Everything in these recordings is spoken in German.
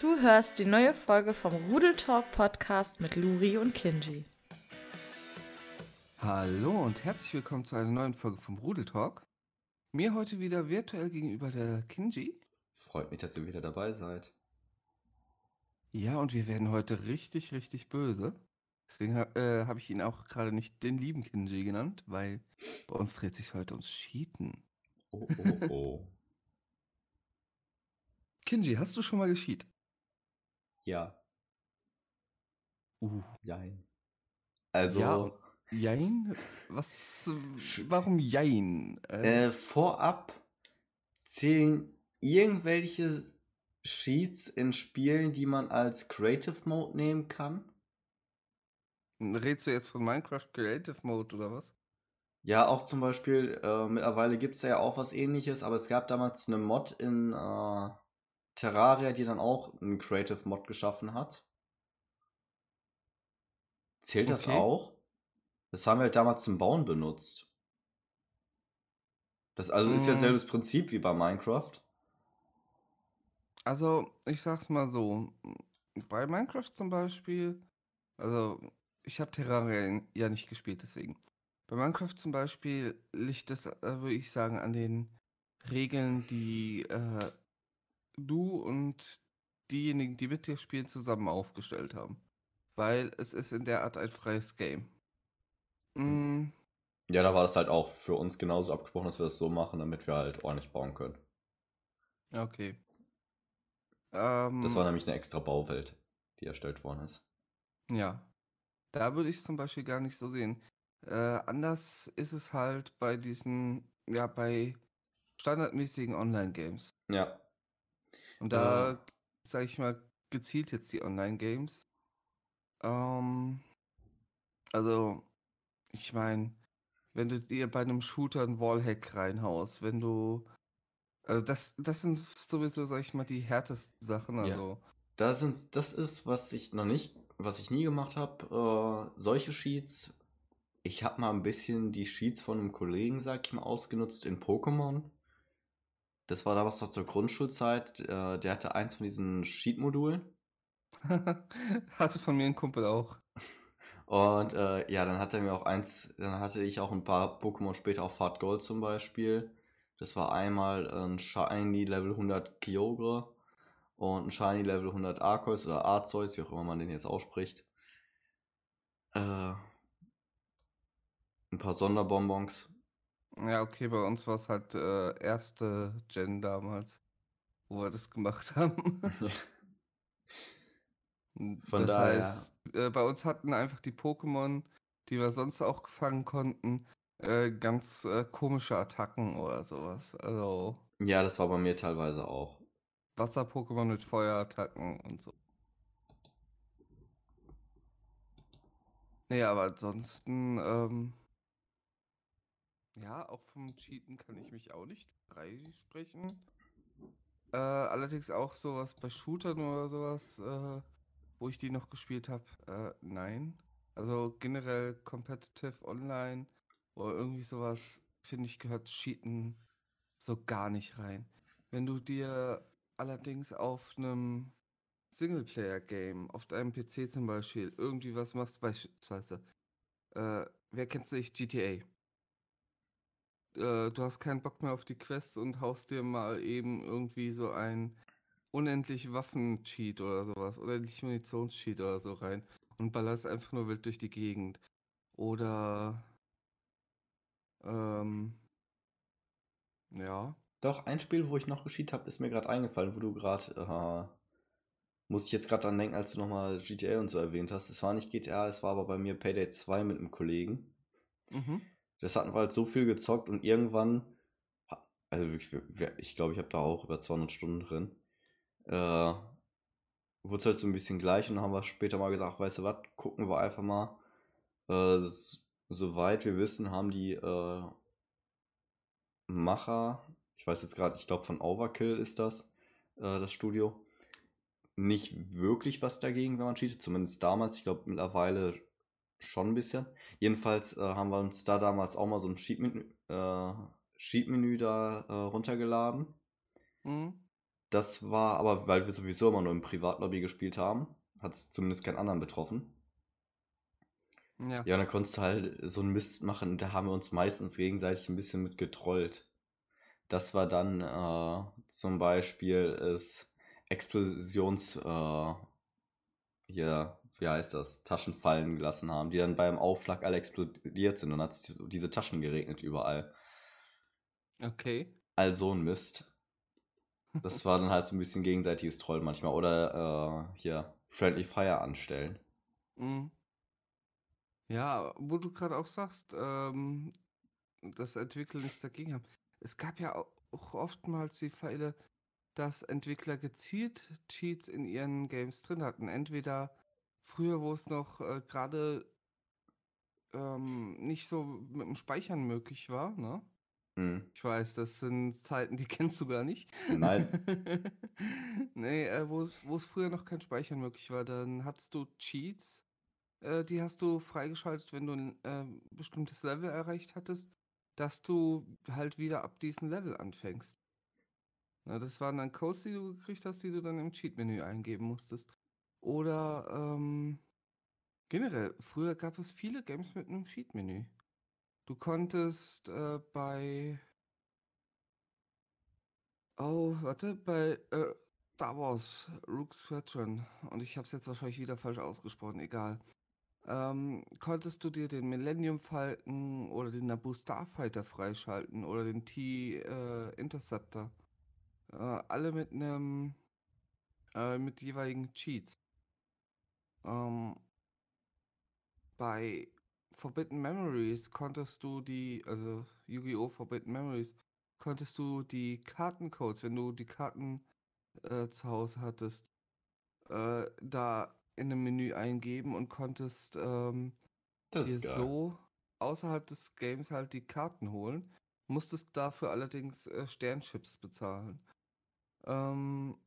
Du hörst die neue Folge vom Rudel Talk Podcast mit Luri und Kinji. Hallo und herzlich willkommen zu einer neuen Folge vom Rudel Talk. Mir heute wieder virtuell gegenüber der Kinji. Freut mich, dass ihr wieder dabei seid. Ja, und wir werden heute richtig, richtig böse. Deswegen äh, habe ich ihn auch gerade nicht den lieben Kinji genannt, weil bei uns dreht sich heute ums Cheaten. Oh, oh, oh. Kinji, hast du schon mal gescheat? Ja, Uh. jein. Also, Ja, Jein? Was? Warum Jein? Äh, äh, vorab zählen irgendwelche Sheets in Spielen, die man als Creative Mode nehmen kann? redest du jetzt von Minecraft Creative Mode oder was? Ja, auch zum Beispiel, äh, mittlerweile gibt es ja auch was ähnliches, aber es gab damals eine Mod in äh, Terraria, die dann auch einen Creative Mod geschaffen hat. Zählt das Okay. auch? Das haben wir halt damals zum Bauen benutzt. Das also ist ja Mm. selbes Prinzip wie bei Minecraft. Also, ich sag's mal so. Bei Minecraft zum Beispiel, also ich habe Terraria ja nicht gespielt, deswegen. Bei Minecraft zum Beispiel liegt es, äh, würde ich sagen, an den Regeln, die äh, du und diejenigen, die mit dir spielen, zusammen aufgestellt haben. Weil es ist in der Art ein freies Game. Mm, Ja, da war das halt auch für uns genauso abgesprochen, dass wir das so machen, damit wir halt ordentlich bauen können. okay. Ähm, Das war nämlich eine extra Bauwelt, die erstellt worden ist. Ja, da würde ich es zum Beispiel gar nicht so sehen. Äh, anders ist es halt bei diesen, ja, bei standardmäßigen Online-Games. Ja. Und da, sage ich mal, gezielt jetzt die Online-Games. Ähm, also, ich meine, wenn du dir bei einem Shooter einen Wallhack reinhaust, wenn du, also das, das sind sowieso, sag ich mal, die härtesten Sachen. Ja. Also, Das, sind, das ist, was ich noch nicht, was ich nie gemacht habe, äh, solche Sheets. Ich habe mal ein bisschen die Sheets von einem Kollegen, sag ich mal, ausgenutzt in Pokémon. Das war damals noch zur Grundschulzeit. Äh, der hatte eins von diesen Sheet-Modulen. hatte von mir ein Kumpel auch. Und äh, ja, dann hat er mir auch eins, dann hatte ich auch ein paar Pokémon später auf Fahrt Gold zum Beispiel. Das war einmal ein Shiny Level 100 Kyogre und ein Shiny Level 100 Arceus oder Arceus, wie auch immer man den jetzt ausspricht. Äh, ein paar Sonderbonbons. Ja, okay, bei uns war es halt äh, erste Gen damals, wo wir das gemacht haben. Und Von das daher- heißt, äh, bei uns hatten einfach die Pokémon, die wir sonst auch gefangen konnten, äh, ganz äh, komische Attacken oder sowas. Also Ja, das war bei mir teilweise auch. Wasser-Pokémon mit Feuerattacken und so. Nee, aber ansonsten, ähm, ja, auch vom Cheaten kann ich mich auch nicht freisprechen. Äh, allerdings auch sowas bei Shootern oder sowas, äh, wo ich die noch gespielt habe, äh, nein. Also generell Competitive Online oder irgendwie sowas, finde ich, gehört Cheaten so gar nicht rein. Wenn du dir allerdings auf einem Singleplayer-Game, auf deinem PC zum Beispiel, irgendwie was machst, beispielsweise, äh, wer kennt's nicht, GTA. Äh, du hast keinen Bock mehr auf die Quest und haust dir mal eben irgendwie so ein unendlich Waffen-Cheat oder sowas, unendlich Munitions-Cheat oder so rein und ballerst einfach nur wild durch die Gegend. Oder, ähm, ja. Doch, ein Spiel, wo ich noch geschieht habe, ist mir gerade eingefallen, wo du gerade, äh, muss ich jetzt gerade dran denken, als du nochmal GTA und so erwähnt hast. Es war nicht GTA, es war aber bei mir Payday 2 mit einem Kollegen. Mhm. Das hatten wir halt so viel gezockt und irgendwann, also wirklich, wir- wir- ich glaube, ich habe da auch über 200 Stunden drin, äh, wurde es halt so ein bisschen gleich und dann haben wir später mal gesagt, weißt du was, gucken wir einfach mal. Äh, soweit wir wissen, haben die äh, Macher, ich weiß jetzt gerade, ich glaube von Overkill ist das, äh, das Studio, nicht wirklich was dagegen, wenn man cheatet, zumindest damals, ich glaube mittlerweile schon ein bisschen. Jedenfalls äh, haben wir uns da damals auch mal so ein Sheet-Menü äh, Sheet-Menü da äh, runtergeladen. Mhm. das war aber, weil wir sowieso immer nur im Privatlobby gespielt haben, hat es zumindest keinen anderen betroffen. Ja. Ja, und dann konntest du halt so einen Mist machen, da haben wir uns meistens gegenseitig ein bisschen mit getrollt. Das war dann äh, zum Beispiel das Explosions, äh, hier, wie heißt das, Taschen fallen gelassen haben, die dann beim Aufschlag alle explodiert sind und hat es diese Taschen geregnet überall. Okay. All so ein Mist. Das war dann halt so ein bisschen gegenseitiges Troll manchmal. Oder äh, hier, Friendly Fire anstellen. Mhm. Ja, wo du gerade auch sagst, ähm, dass Entwickler nichts dagegen haben. Es gab ja au- auch oftmals die Fälle, dass Entwickler gezielt Cheats in ihren Games drin hatten. Entweder früher, wo es noch äh, gerade ähm, nicht so mit dem Speichern möglich war, ne? Hm. Ich weiß, das sind Zeiten, die kennst du gar nicht. Nein. nee, äh, wo es wo es früher noch kein Speichern möglich war, dann hattest du Cheats, äh, die hast du freigeschaltet, wenn du ein äh, bestimmtes Level erreicht hattest, dass du halt wieder ab diesem Level anfängst. Na, das waren dann Codes, die du gekriegt hast, die du dann im Cheat-Menü eingeben musstest. Oder ähm, generell, früher gab es viele Games mit einem Cheat-Menü. Du konntest äh, bei. Oh, warte, bei äh, Star Wars Rook Squadron. Und ich habe es jetzt wahrscheinlich wieder falsch ausgesprochen, egal. Ähm, konntest du dir den Millennium Falcon oder den Naboo Starfighter freischalten oder den T äh. Äh, alle mit einem. Äh, mit jeweiligen Cheats. Ähm, bei Forbidden Memories konntest du die, also Yu-Gi-Oh! Forbidden Memories, konntest du die Kartencodes, wenn du die Karten äh, zu Hause hattest, äh, da in einem Menü eingeben und konntest ähm, dir so außerhalb des Games halt die Karten holen, musstest dafür allerdings äh, Sternchips bezahlen. Ähm,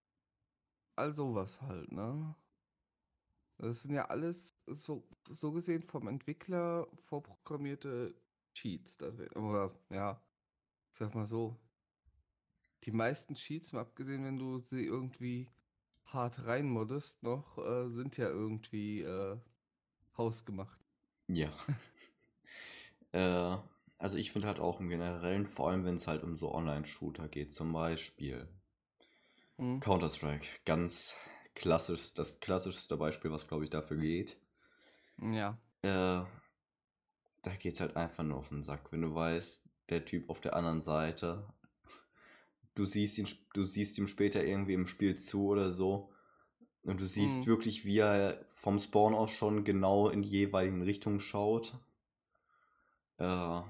all sowas halt, ne? Das sind ja alles so, so gesehen vom Entwickler vorprogrammierte Cheats. Oder ja, ich sag mal so. Die meisten Cheats, mal abgesehen, wenn du sie irgendwie hart reinmoddest, noch, äh, sind ja irgendwie äh, hausgemacht. Ja. äh, also ich finde halt auch im Generellen, vor allem wenn es halt um so Online-Shooter geht, zum Beispiel Hm? Counter-Strike, ganz klassisch, das klassischste Beispiel, was glaube ich dafür geht. Ja. Äh, da geht's halt einfach nur auf den Sack, wenn du weißt, der Typ auf der anderen Seite, du siehst ihn, du siehst ihm später irgendwie im Spiel zu oder so, und du siehst Mhm. wirklich, wie er vom Spawn aus schon genau in die jeweiligen Richtungen schaut. Äh,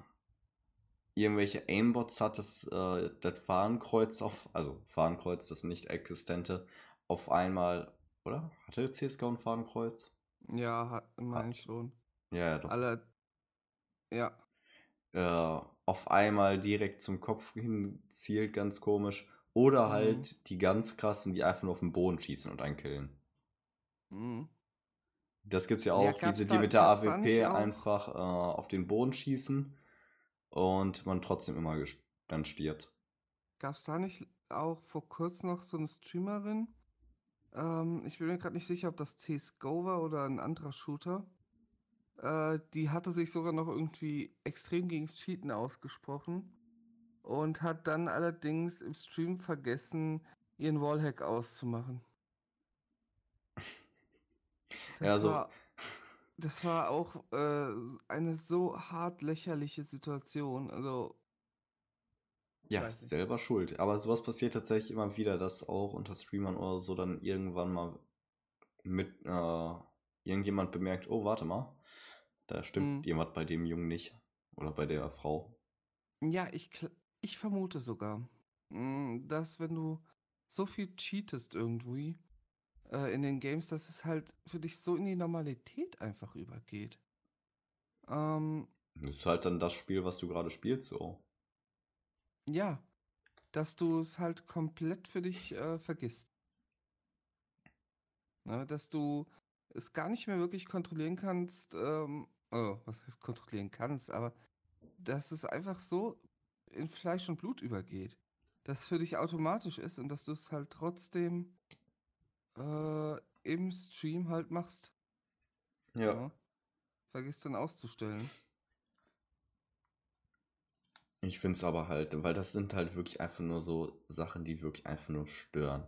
irgendwelche Aimbots hat das, äh, das Fahnenkreuz auf, also Fahnenkreuz, das nicht existente, auf einmal, oder? Hatte CSGO ein Fahnenkreuz? Ja, hat, mein Hat- schon. Ja, ja, doch. Alle. Ja. äh, auf einmal direkt zum Kopf hin zielt, ganz komisch. Oder Mhm. halt die ganz krassen, die einfach nur auf den Boden schießen und einen killen. Mhm. Das gibt's ja Ja, auch, gab's diese, da- die mit der gab's AWP einfach äh, auf den Boden schießen und man trotzdem immer dann stirbt. Gab es da nicht auch vor kurzem noch so eine Streamerin? Ähm, ich bin mir gerade nicht sicher, ob das CSGO war oder ein anderer Shooter. Äh, die hatte sich sogar noch irgendwie extrem gegen Cheaten ausgesprochen und hat dann allerdings im Stream vergessen, ihren Wallhack auszumachen. Das Ja, so- war, das war auch äh, eine so hart lächerliche Situation. Also, Ja, selber schuld. Aber sowas passiert tatsächlich immer wieder, dass auch unter Streamern oder so dann irgendwann mal mit äh, irgendjemand bemerkt, oh, warte mal, da stimmt Mhm. jemand bei dem Jungen nicht. Oder bei der Frau. Ja, ich, ich vermute sogar, mm, dass wenn du so viel cheatest irgendwie äh, in den Games, dass es halt für dich so in die Normalität einfach übergeht. Ähm, Das ist halt dann das Spiel, was du gerade spielst, so. Ja, dass du es halt komplett für dich äh, vergisst. Ne, dass du es gar nicht mehr wirklich kontrollieren kannst, ähm, oh, was heißt kontrollieren kannst, aber dass es einfach so in Fleisch und Blut übergeht. das für dich automatisch ist und dass du es halt trotzdem äh, im Stream halt machst. Ja. Ja. Vergiss dann auszustellen. Ich finde es aber halt, weil das sind halt wirklich einfach nur so Sachen, die wirklich einfach nur stören.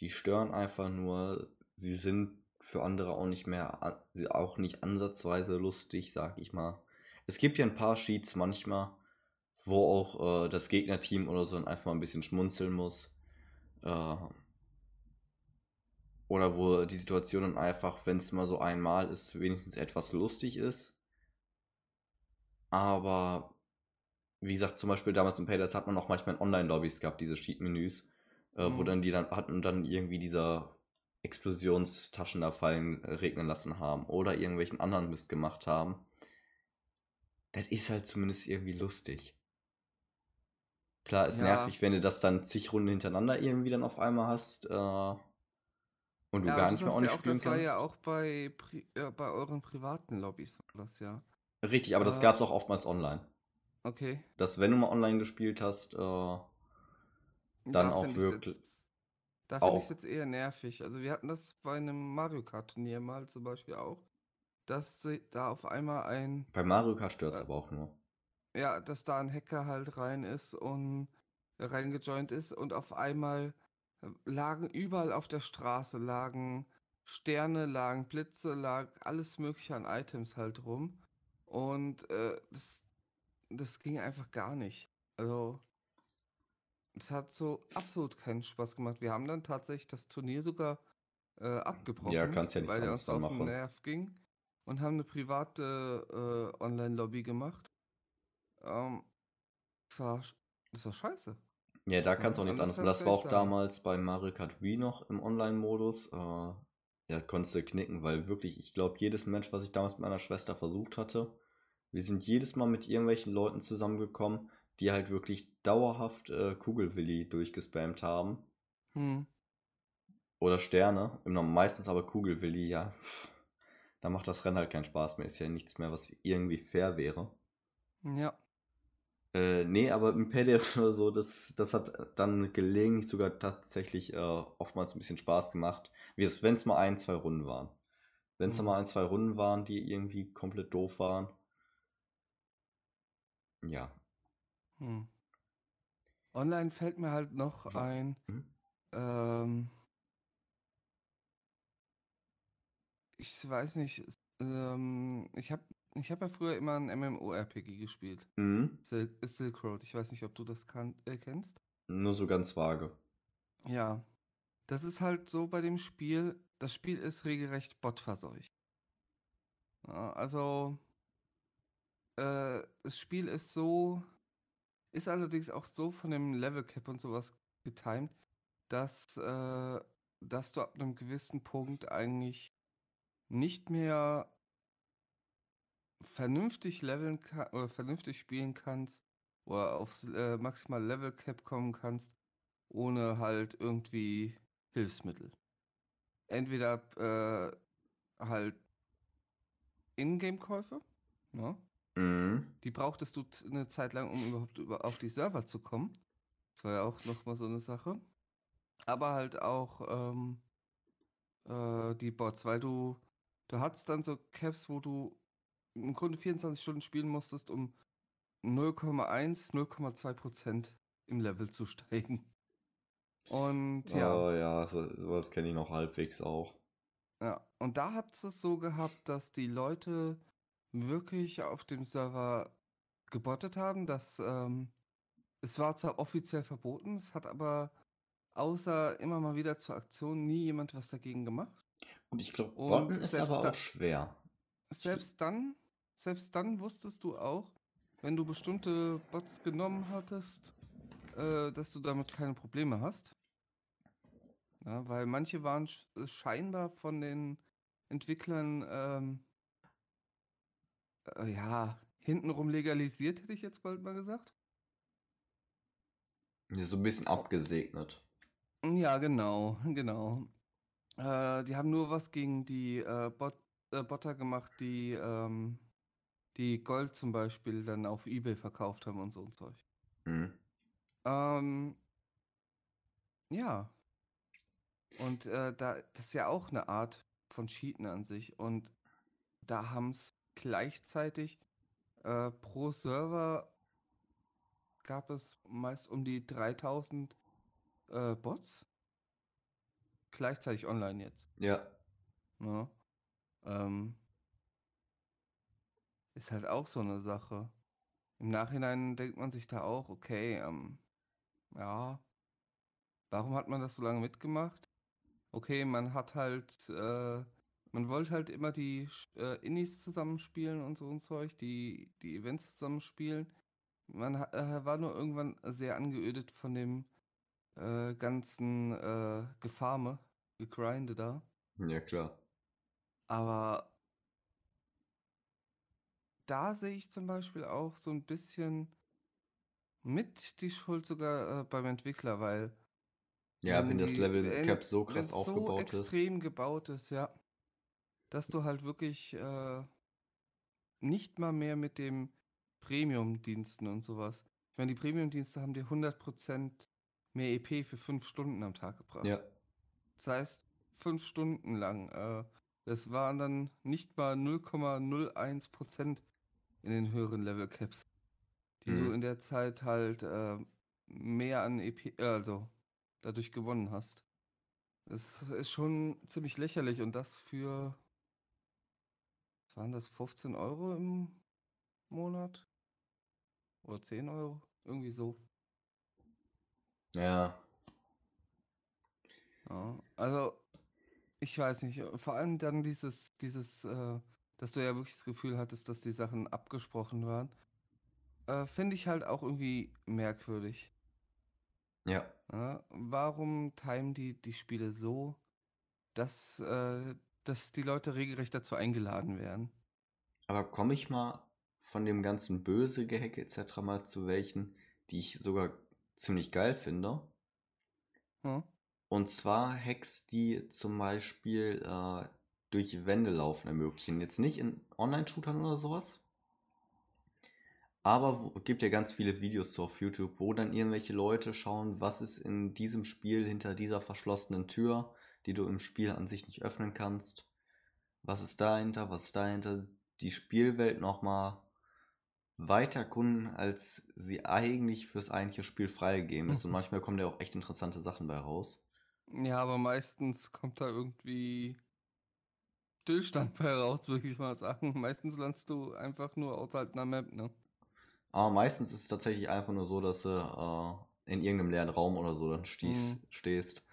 Die stören einfach nur, sie sind für andere auch nicht mehr, auch nicht ansatzweise lustig, sag ich mal. Es gibt ja ein paar Sheets manchmal, wo auch äh, das Gegnerteam oder so einfach mal ein bisschen schmunzeln muss. Äh, oder wo die Situation dann einfach, wenn es mal so einmal ist, wenigstens etwas lustig ist. Aber wie gesagt, zum Beispiel damals im Paydays hat man auch manchmal in Online-Lobbys gehabt, diese Cheat-Menüs, äh, wo Mhm. dann die dann hatten dann irgendwie dieser Explosionstaschen da fallen äh, regnen lassen haben oder irgendwelchen anderen Mist gemacht haben. Das ist halt zumindest irgendwie lustig. Klar, ist Ja. nervig, wenn du das dann zig Runden hintereinander irgendwie dann auf einmal hast äh, und du Ja, gar nicht das mehr hast on ja auch, spielen das war kannst. ja auch bei, äh, bei euren privaten Lobbys, war das ja. Richtig, aber das Äh, gab es auch oftmals online. Okay. Dass wenn du mal online gespielt hast, äh, dann Da auch wirklich. Jetzt, da finde ich es jetzt eher nervig. Also wir hatten das bei einem Mario Kart Turnier mal zum Beispiel auch, dass da auf einmal ein, Bei Mario Kart stört es Äh, aber auch nur. ja, dass da ein Hacker halt rein ist und reingejoint ist und auf einmal lagen überall auf der Straße, lagen Sterne, lagen Blitze, lag alles mögliche an Items halt rum. Und äh, das, das ging einfach gar nicht. Also, es hat so absolut keinen Spaß gemacht. Wir haben dann tatsächlich das Turnier sogar äh, abgebrochen, kannst ja nichts weil uns dann auf den machen. Nerv ging und haben eine private äh, Online-Lobby gemacht. Ähm, das war, das war scheiße. Ja, da kannst du auch Ja, nichts anderes. kannst Das war nicht auch sagen. damals bei Mario Kart Wii noch im Online-Modus. Äh, ja, konntest du knicken, weil wirklich, ich glaube, jedes Mensch, was ich damals mit meiner Schwester versucht hatte, wir sind jedes Mal mit irgendwelchen Leuten zusammengekommen, die halt wirklich dauerhaft äh, Kugelwilli durchgespammt haben. Hm. Oder Sterne. Immer meistens aber Kugelwilli, ja. Da macht das Rennen halt keinen Spaß mehr. Ist ja nichts mehr, was irgendwie fair wäre. Ja. Äh, nee, aber im PDF oder so, das, das hat dann gelegentlich sogar tatsächlich äh, oftmals ein bisschen Spaß gemacht. Wenn es mal ein, zwei Runden waren. Wenn es Mhm. mal ein, zwei Runden waren, die irgendwie komplett doof waren. Ja. Hm. Online fällt mir halt noch Wa- ein, Hm? ähm, ich weiß nicht, ähm, ich habe ich hab ja früher immer ein MMORPG gespielt. Mhm. Silk, Silk Road, ich weiß nicht, ob du das kan äh, kennst. Nur so ganz vage. Ja, das ist halt so bei dem Spiel, das Spiel ist regelrecht botverseucht. Ja, also, äh, das Spiel ist so, ist allerdings auch so von dem Level Cap und sowas getimed, dass, äh, dass du ab einem gewissen Punkt eigentlich nicht mehr vernünftig leveln kann oder vernünftig spielen kannst oder aufs äh, maximale Level Cap kommen kannst, ohne halt irgendwie Hilfsmittel. Entweder äh, halt Ingame-Käufe, ne? Mhm. Die brauchtest du eine Zeit lang, um überhaupt über, auf die Server zu kommen. Das war ja auch nochmal so eine Sache. Aber halt auch ähm, äh, die Bots, weil du, du hattest dann so Caps, wo du im Grunde 24 Stunden spielen musstest, um 0,1, 0,2 Prozent im Level zu steigen. Und ja. Oh ja, so, sowas kenne ich noch halbwegs auch. Ja, und da hat es so gehabt, dass die Leute wirklich auf dem Server gebottet haben, dass ähm, es war zwar offiziell verboten, es hat aber außer immer mal wieder zur Aktion nie jemand was dagegen gemacht. Und ich glaube, Botten ist aber da- auch schwer. Selbst dann, selbst dann wusstest du auch, wenn du bestimmte Bots genommen hattest, äh, dass du damit keine Probleme hast. Ja, weil manche waren sch scheinbar von den Entwicklern, ähm, äh, ja, hintenrum legalisiert, hätte ich jetzt bald mal gesagt. Ja, So ein bisschen abgesegnet. Ja, genau, genau. Äh, die haben nur was gegen die äh, Bot äh, Botter gemacht, die ähm, die Gold zum Beispiel dann auf eBay verkauft haben und so ein Zeug. Mhm. Ähm, Ja. Und äh, da, das ist ja auch eine Art von Cheaten an sich. Und da haben es gleichzeitig äh, pro Server gab es meist um die 3000 äh, Bots. Gleichzeitig online jetzt. Ja. Ne? Ähm, ist halt auch so eine Sache. Im Nachhinein denkt man sich da auch, okay, ähm, ja, warum hat man das so lange mitgemacht? Okay, man hat halt, äh, man wollte halt immer die äh, Indies zusammenspielen und so ein Zeug, die, die Events zusammenspielen. Man äh, war nur irgendwann sehr angeödet von dem äh, ganzen äh, Gefarme, Gegrinde da. Ja, klar. Aber da sehe ich zum Beispiel auch so ein bisschen mit die Schuld sogar äh, beim Entwickler, weil Ja, wenn das Level Cap so krass es so aufgebaut ist. extrem gebaut ist, ja, dass du halt wirklich äh, nicht mal mehr mit dem Premium-Diensten und sowas. Ich meine, die Premium-Dienste haben dir 100% mehr EP für 5 Stunden am Tag gebracht. Ja. Das heißt, 5 Stunden lang. Äh, das waren dann nicht mal 0,01% in den höheren Level Caps, die du Mhm. in der Zeit halt äh, mehr an EP, äh, also dadurch gewonnen hast. Das ist schon ziemlich lächerlich und das für, waren das, 15 Euro im Monat? Oder 10 Euro? Irgendwie so. Ja. Ja, also ich weiß nicht, vor allem dann dieses, dieses, äh, dass du ja wirklich das Gefühl hattest, dass die Sachen abgesprochen waren, äh, finde ich halt auch irgendwie merkwürdig. Ja. Ja? Warum timen die die Spiele so, dass, äh, dass die Leute regelrecht dazu eingeladen werden? Aber komme ich mal von dem ganzen böse Gehacke etc. mal zu welchen, die ich sogar ziemlich geil finde. Hm? Und zwar Hacks, die zum Beispiel äh, durch Wände laufen ermöglichen. Jetzt nicht in Online-Shootern oder sowas. Aber wo, gibt ja ganz viele Videos so auf YouTube, wo dann irgendwelche Leute schauen, was ist in diesem Spiel hinter dieser verschlossenen Tür, die du im Spiel an sich nicht öffnen kannst. Was ist dahinter, was ist dahinter, die Spielwelt nochmal weiter erkunden, als sie eigentlich fürs eigentliche Spiel freigegeben ist. Und manchmal kommen da auch echt interessante Sachen bei raus. Ja, aber meistens kommt da irgendwie Stillstand bei raus, würde ich mal sagen. Meistens landest du einfach nur außerhalb einer Map, ne? Aber meistens ist es tatsächlich einfach nur so, dass du äh, in irgendeinem leeren Raum oder so dann stehst. Mhm. stehst.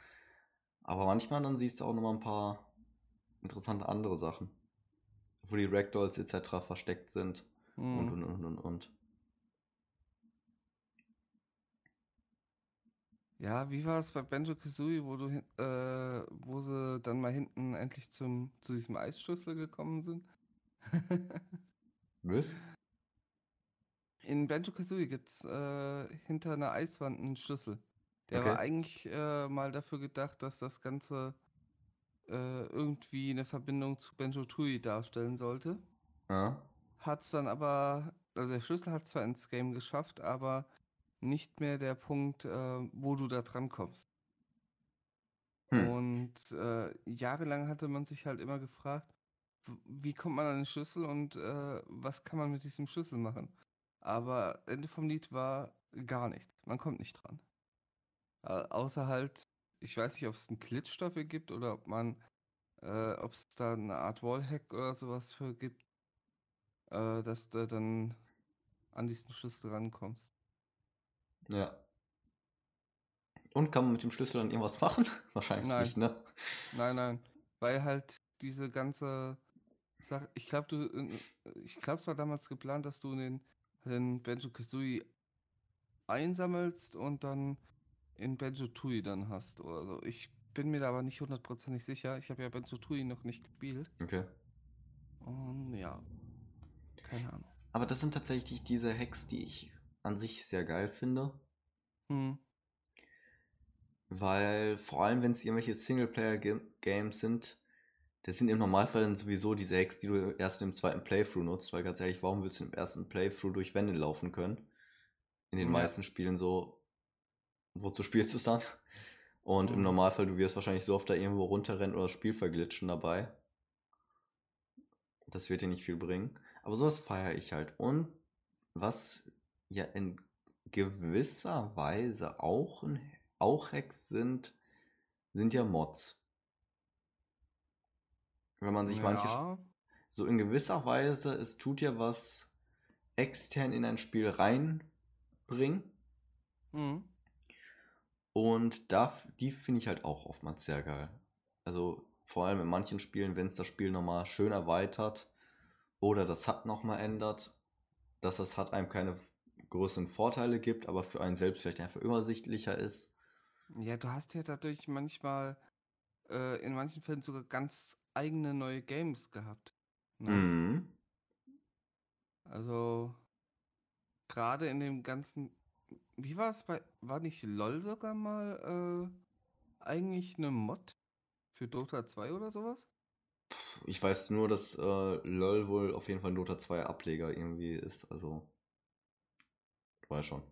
Aber manchmal dann siehst du auch nochmal ein paar interessante andere Sachen. Wo die Ragdolls etc. versteckt sind. Hm. Und, und, und, und, und. Ja, wie war es bei Banjo Kazooie, wo du äh, wo sie dann mal hinten endlich zum, zu diesem Eisschlüssel gekommen sind? Was? In Banjo Kazooie gibt es äh, hinter einer Eiswand einen Schlüssel. Der Okay. war eigentlich äh, mal dafür gedacht, dass das Ganze äh, irgendwie eine Verbindung zu Banjo Tooie darstellen sollte. Ja. Hat's dann aber, also der Schlüssel hat zwar ins Game geschafft, aber nicht mehr der Punkt, äh, wo du da dran kommst. Hm. Und äh, jahrelang hatte man sich halt immer gefragt, wie kommt man an den Schlüssel und äh, was kann man mit diesem Schlüssel machen? Aber Ende vom Lied war gar nichts. Man kommt nicht dran. Äh, außer halt, ich weiß nicht, ob es einen Glitch dafür gibt oder ob man, äh, ob es da eine Art Wallhack oder sowas für gibt, äh, dass du dann an diesen Schlüssel rankommst. Ja. Und kann man mit dem Schlüssel dann irgendwas machen? Wahrscheinlich Nein. nicht, ne? Nein, nein, weil halt diese ganze Sache, ich glaube, du, äh, ich glaube, es war damals geplant, dass du den, den Banjo Kazooie einsammelst und dann in Banjo Tooie dann hast oder so. Ich bin mir da aber nicht hundertprozentig sicher. Ich habe ja Banjo Tooie noch nicht gespielt. Okay. Und ja, keine Ahnung. Aber das sind tatsächlich diese Hacks, die ich an sich sehr geil finde. Hm. Weil vor allem, wenn es irgendwelche Singleplayer-Games sind, das sind im Normalfall dann sowieso diese Hacks, die du erst im zweiten Playthrough nutzt. Weil ganz ehrlich, warum willst du im ersten Playthrough durch Wände laufen können? In den Ja. meisten Spielen so, wozu spielst du es dann? Und im Mhm. Normalfall, du wirst wahrscheinlich so oft da irgendwo runterrennen oder das Spiel verglitschen dabei. Das wird dir nicht viel bringen. Aber sowas feiere ich halt. Und was ja in gewisser Weise auch, ein, auch Hacks sind, sind ja Mods. Wenn man sich manche, Ja, so in gewisser Weise, es tut ja was extern in ein Spiel reinbringen. mhm. Und da, die finde ich halt auch oftmals sehr geil. Also vor allem in manchen Spielen, wenn es das Spiel nochmal schön erweitert oder das HUD nochmal ändert, dass das HUD einem keine größeren Vorteile gibt, aber für einen selbst vielleicht einfach übersichtlicher ist. Ja, du hast ja dadurch manchmal äh, in manchen Fällen sogar ganz eigene neue Games gehabt. Ne? Mhm. Also gerade in dem ganzen, wie war es bei, war nicht LOL sogar mal äh, eigentlich eine Mod für Dota 2 oder sowas? Ich weiß nur, dass äh, LOL wohl auf jeden Fall ein Dota 2 Ableger irgendwie ist. Also, weißt schon.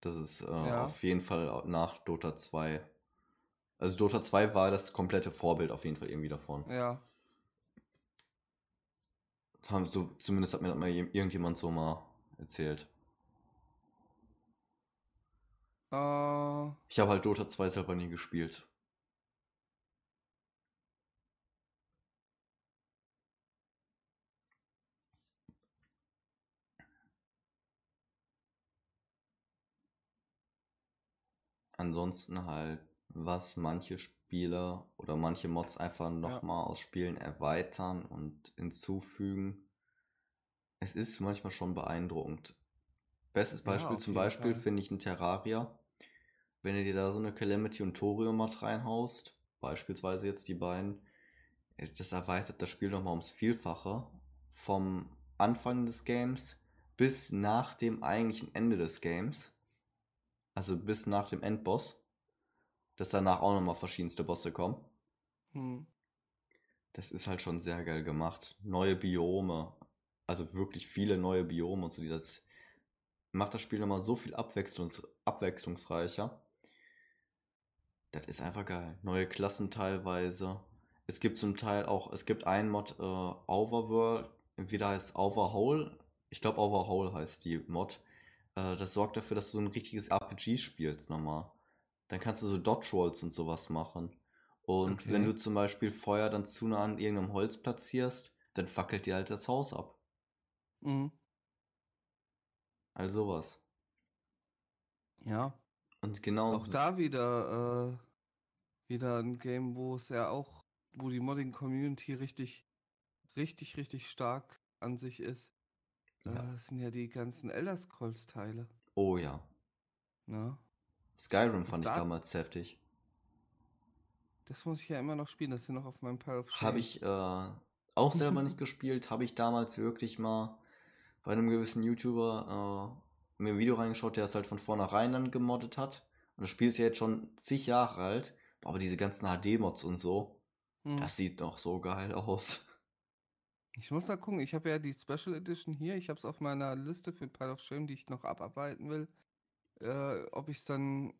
Das ist äh, Ja. auf jeden Fall nach Dota 2. Also Dota 2 war das komplette Vorbild auf jeden Fall irgendwie davon. Ja, Das haben so, zumindest hat mir das mal jem- irgendjemand so mal erzählt. Äh, Ich habe halt Dota 2 selber nie gespielt. Ansonsten halt, was manche Spieler oder manche Mods einfach nochmal aus Spielen erweitern und hinzufügen. Es ist manchmal schon beeindruckend. Bestes Ja, Beispiel auf zum Beispiel finde ich ein Terraria. Wenn du dir da so eine Calamity und Thorium-Mod reinhaust, beispielsweise jetzt die beiden, äh, das erweitert das Spiel nochmal ums Vielfache. Vom Anfang des Games bis nach dem eigentlichen Ende des Games. Also bis nach dem Endboss. Dass danach auch nochmal verschiedenste Bosse kommen. hm. Das ist halt schon sehr geil gemacht. Neue Biome. Also wirklich viele neue Biome und so, die das macht das Spiel nochmal so viel abwechslungs abwechslungsreicher. Das ist einfach geil. Neue Klassen teilweise. Es gibt zum Teil auch, es gibt einen Mod, äh, Overworld, entweder heißt Overhaul, ich glaube Overhaul heißt die Mod. Äh, das sorgt dafür, dass du so ein richtiges RPG spielst nochmal. Dann kannst du so Dodge Rolls und sowas machen. Und Okay. wenn du zum Beispiel Feuer dann zu nah an irgendeinem Holz platzierst, dann fackelt dir halt das Haus ab. Mhm. All sowas. Ja, Und genau auch da wieder, äh, wieder ein Game, wo es ja auch, wo die Modding-Community richtig, richtig, richtig stark an sich ist. Ja. Äh, sind ja die ganzen Elder Scrolls-Teile. Oh ja. Ne? Skyrim fand ich da- damals heftig. Das muss ich ja immer noch spielen, das ist ja noch auf meinem Pile of. Habe ich äh, auch selber nicht gespielt. Habe ich damals wirklich mal bei einem gewissen YouTuber äh, mir ein Video reingeschaut, der es halt von vornherein dann gemoddet hat. Und das Spiel ist ja jetzt schon zig Jahre alt. Aber diese ganzen HD-Mods und so, Hm. das sieht noch so geil aus. Ich muss mal gucken, ich habe ja die Special Edition hier. Ich habe es auf meiner Liste für Pile of Shame, die ich noch abarbeiten will. Äh, ob ich es dann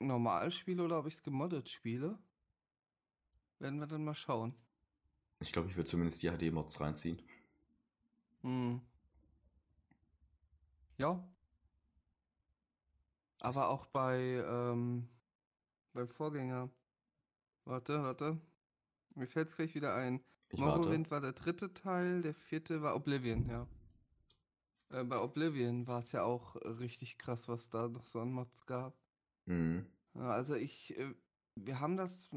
normal spiele oder ob ich es gemoddet spiele. Werden wir dann mal schauen. Ich glaube, ich würde zumindest die HD-Mods reinziehen. Hm. Ja. Aber auch bei, ähm, beim Vorgänger. Warte, warte. Mir fällt es gleich wieder ein. Ich warte. Morrowind war der dritte Teil, der vierte war Oblivion, ja. Äh, bei Oblivion war es ja auch richtig krass, was da noch so an Mods gab. Mhm. Also ich, äh, wir haben das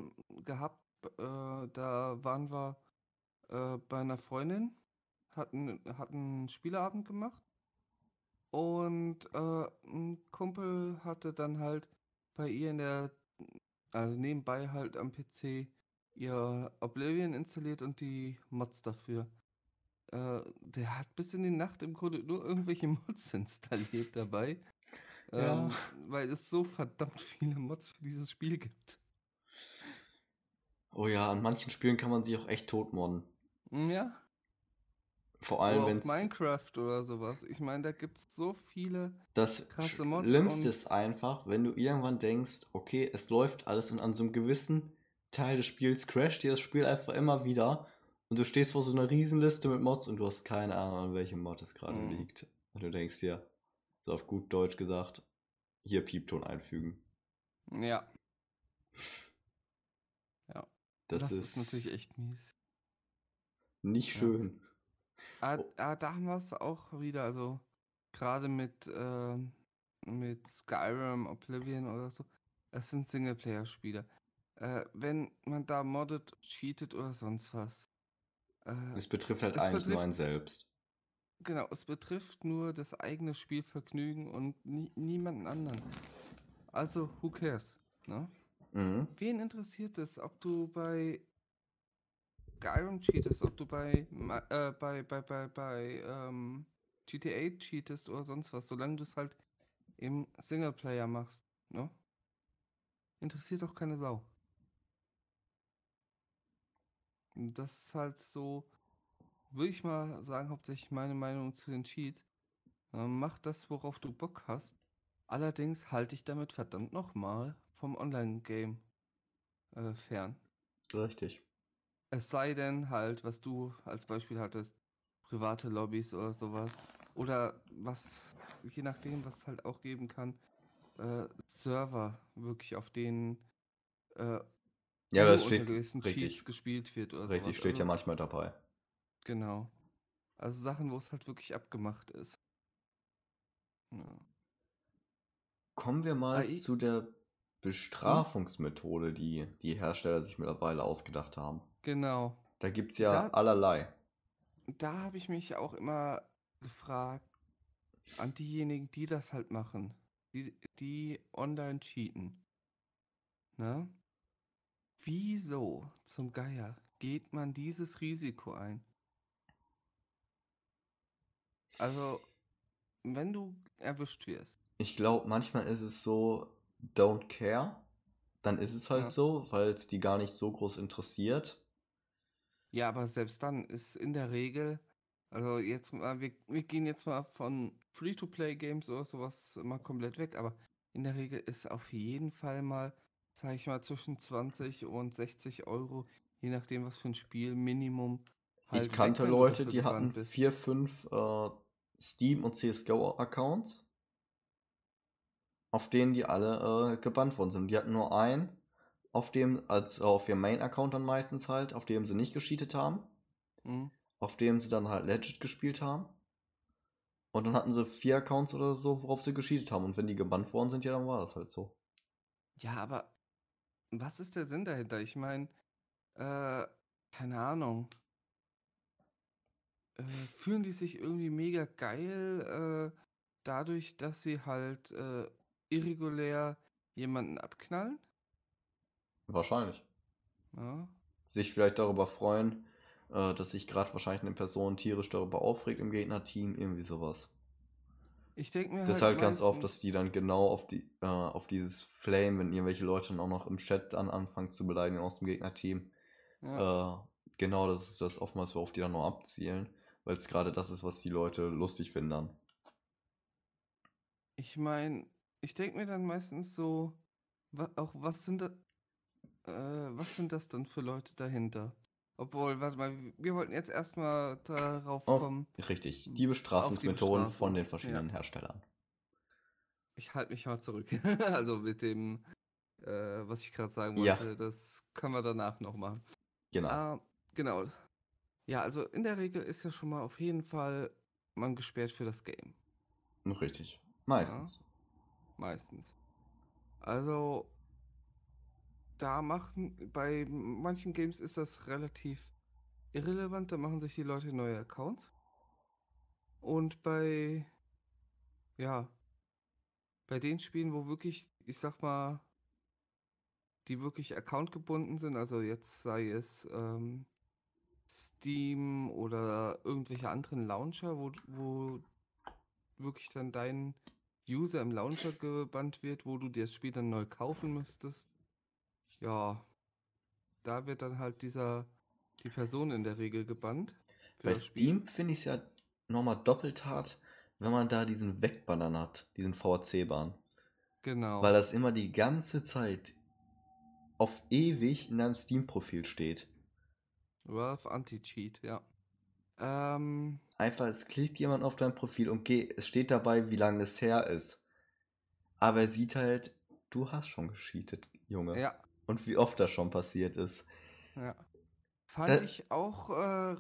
gehabt, äh, da waren wir äh, bei einer Freundin, hatten, hatten einen Spieleabend gemacht und äh, ein Kumpel hatte dann halt bei ihr in der, also nebenbei halt am PC ihr Oblivion installiert und die Mods dafür. Äh, der hat bis in die Nacht im Grunde nur irgendwelche Mods installiert dabei. Ja. Ähm, weil es so verdammt viele Mods für dieses Spiel gibt. Oh ja, an manchen Spielen kann man sich auch echt tot modden. Hm, Ja, Vor allem, wenn Minecraft oder sowas. Ich meine, da gibt es so viele. Das krasse Mods Schlimmste ist einfach, wenn du irgendwann denkst, okay, es läuft alles und an so einem gewissen Teil des Spiels crasht dir das Spiel einfach immer wieder und du stehst vor so einer Riesenliste mit Mods und du hast keine Ahnung, an welchem Mod es gerade Mhm. liegt. Und du denkst dir, so auf gut Deutsch gesagt, hier Piepton einfügen. Ja, Das, das, ist, ist, natürlich echt mies. nicht Ja. schön. Ah, Oh. ah, da haben wir es auch wieder, also gerade mit, ähm, mit Skyrim, Oblivion oder so. Es sind Singleplayer-Spiele. Äh, wenn man da moddet, cheatet oder sonst was. Äh, Es betrifft halt Es eigentlich nur betrifft- einen selbst. genau, es betrifft nur das eigene Spielvergnügen und nie, niemanden anderen. Also, who cares? Ne? Mhm. Wen interessiert es, ob du bei Skyrim cheatest, ob du bei, äh, bei, bei, bei, bei ähm, GTA cheatest oder sonst was, solange du es halt im Singleplayer machst, ne? Interessiert doch keine Sau. Das ist halt so, würde ich mal sagen, hauptsächlich meine Meinung zu den Cheats. Ähm, mach das, worauf du Bock hast. Allerdings halte ich damit verdammt nochmal vom Online-Game äh, fern. Richtig. Es sei denn halt, was du als Beispiel hattest, private Lobbys oder sowas. Oder was, je nachdem, was es halt auch geben kann, äh, Server wirklich, auf denen äh, Ja, es unter gewissen Cheats richtig. gespielt wird oder Richtig, sowas. steht ja Also, manchmal dabei. Genau. Also Sachen, wo es halt wirklich abgemacht ist. Ja. Kommen wir mal Ah, zu der Bestrafungsmethode, die die Hersteller sich mittlerweile ausgedacht haben. Genau. Da gibt es ja Da- allerlei. da habe ich mich auch immer gefragt, an diejenigen, die das halt machen, die, die online cheaten. Ne? Wieso zum Geier geht man dieses Risiko ein? Also, wenn du erwischt wirst, Ich glaube, manchmal ist es so, don't care. Dann ist es halt Ja. so, weil es die gar nicht so groß interessiert. Ja, aber selbst dann ist in der Regel, also jetzt mal, wir, wir gehen jetzt mal von Free-to-Play-Games oder sowas mal komplett weg, aber in der Regel ist auf jeden Fall mal, sag ich mal, zwischen 20 und 60 Euro, je nachdem, was für ein Spiel, Minimum. halt ich weg, kannte du Leute, die hatten bist. vier, fünf äh, Steam- und CSGO-Accounts, auf denen die alle äh, gebannt worden sind. Die hatten nur einen, auf dem, als auf ihrem Main-Account dann meistens halt, auf dem sie nicht gescheatet haben. Mhm. auf dem sie dann halt legit gespielt haben. Und dann hatten sie vier Accounts oder so, worauf sie gescheatet haben. Und wenn die gebannt worden sind, ja, dann war das halt so. Ja, aber was ist der Sinn dahinter? Ich meine, äh, keine Ahnung. Äh, fühlen die sich irgendwie mega geil äh, dadurch, dass sie halt äh, irregulär jemanden abknallen? Wahrscheinlich. Ja. Sich vielleicht darüber freuen, äh, dass sich gerade wahrscheinlich eine Person tierisch darüber aufregt im Gegnerteam, irgendwie sowas. Ich denke mir Das ist halt ganz oft, dass die dann genau auf die, äh, auf dieses Flame, wenn irgendwelche Leute dann auch noch im Chat dann anfangen zu beleidigen aus dem Gegnerteam, Ja. äh, genau das ist das oftmals, worauf die dann nur abzielen, weil es gerade das ist, was die Leute lustig finden dann. Ich meine, ich denke mir dann meistens so, auch was sind da, äh, was sind das dann für Leute dahinter? Obwohl, warte mal, wir wollten jetzt erstmal darauf Auf, kommen. richtig, die Bestrafungsmethoden von Bestrafung, den ja. verschiedenen Herstellern. Ich halte mich mal zurück. also mit dem, äh, was ich gerade sagen Ja. wollte, das können wir danach noch machen. Genau. Ah, genau. Ja, also in der Regel ist ja schon mal auf jeden Fall man gesperrt für das Game. Richtig. Meistens. Meistens. Also, da machen, bei manchen Games ist das relativ irrelevant, da machen sich die Leute neue Accounts. Und bei, ja, bei den Spielen, wo wirklich, ich sag mal, die wirklich accountgebunden sind, also jetzt sei es ähm, Steam oder irgendwelche anderen Launcher, wo, wo wirklich dann dein User im Launcher gebannt wird, wo du dir das Spiel dann neu kaufen müsstest. Ja, da wird dann halt dieser, die Person in der Regel gebannt. Bei. Steam finde ich es ja nochmal doppelt hart, wenn man da diesen Wegbannern hat, diesen VAC-Bahn. Genau. Weil das immer die ganze Zeit auf ewig in deinem Steam-Profil steht. Valve Anti-Cheat, ja. Ähm, Einfach, es klickt jemand auf dein Profil und geh, es steht dabei, wie lange es her ist. Aber er sieht halt, du hast schon gescheatet, Junge. ja, Und wie oft das schon passiert ist. ja. Fand Da- ich auch äh,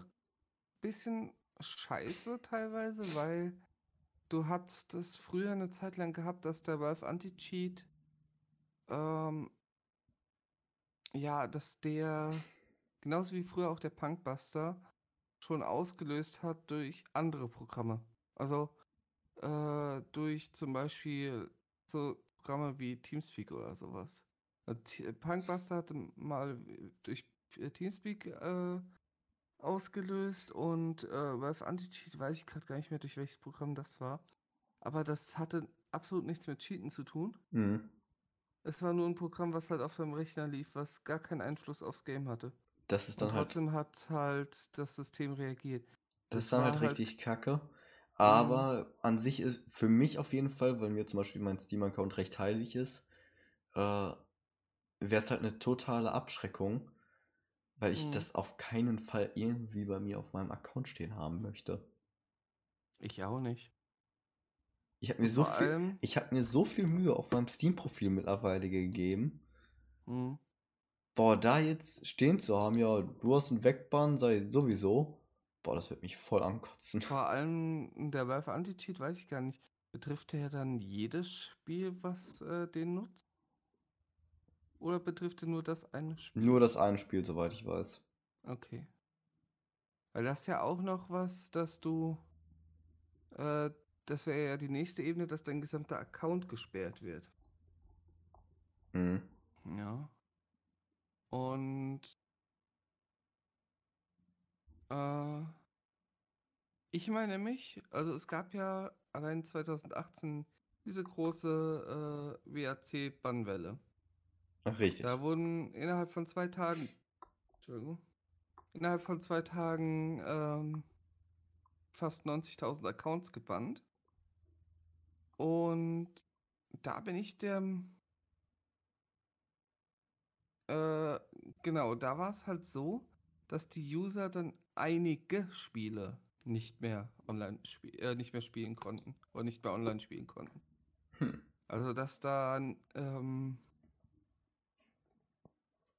bisschen scheiße teilweise, weil du hattest es früher eine Zeit lang gehabt, dass der Valve Anti-Cheat ähm, ja, dass der genauso wie früher auch der Punkbuster schon ausgelöst hat durch andere Programme. Also äh, durch zum Beispiel so Programme wie Teamspeak oder sowas. Punkbuster hatte mal durch äh, Teamspeak äh, ausgelöst und äh, Valve Anti-Cheat weiß ich gerade gar nicht mehr, durch welches Programm das war. Aber das hatte absolut nichts mit Cheaten zu tun. Mhm. Es war nur ein Programm, was halt auf seinem Rechner lief, was gar keinen Einfluss aufs Game hatte. Das ist Und dann halt, trotzdem hat halt das System reagiert. das ist das dann halt war halt- richtig kacke. Aber an sich ist für mich auf jeden Fall, weil mir zum Beispiel mein Steam-Account recht heilig ist, äh, wäre es halt eine totale Abschreckung, weil ich Mhm. das auf keinen Fall irgendwie bei mir auf meinem Account stehen haben möchte. Ich auch nicht. Ich habe mir so viel, ich habe mir so viel Mühe auf meinem Steam-Profil mittlerweile gegeben. Mhm. Boah, da jetzt stehen zu haben, ja, du hast einen Wegbann, sei sowieso. Boah, das wird mich voll ankotzen. Vor allem der Valve Anti-Cheat, weiß ich gar nicht. Betrifft der dann jedes Spiel, was äh, den nutzt? Oder betrifft er nur das eine Spiel? Nur das eine Spiel, soweit ich weiß. Okay. Weil das ist ja auch noch was, dass du. Äh, das wäre ja die nächste Ebene, dass dein gesamter Account gesperrt wird. Mhm. Ja. Und äh, ich meine mich, also es gab ja allein 2018 diese große äh, WAC-Bannwelle. Ach, richtig. Da wurden innerhalb von zwei Tagen, Entschuldigung, innerhalb von zwei Tagen ähm, fast 90.000 Accounts gebannt. Und da bin ich der, äh, genau, da war es halt so, dass die User dann einige Spiele nicht mehr online äh, nicht mehr spielen konnten oder nicht mehr online spielen konnten. Hm. Also dass da ähm,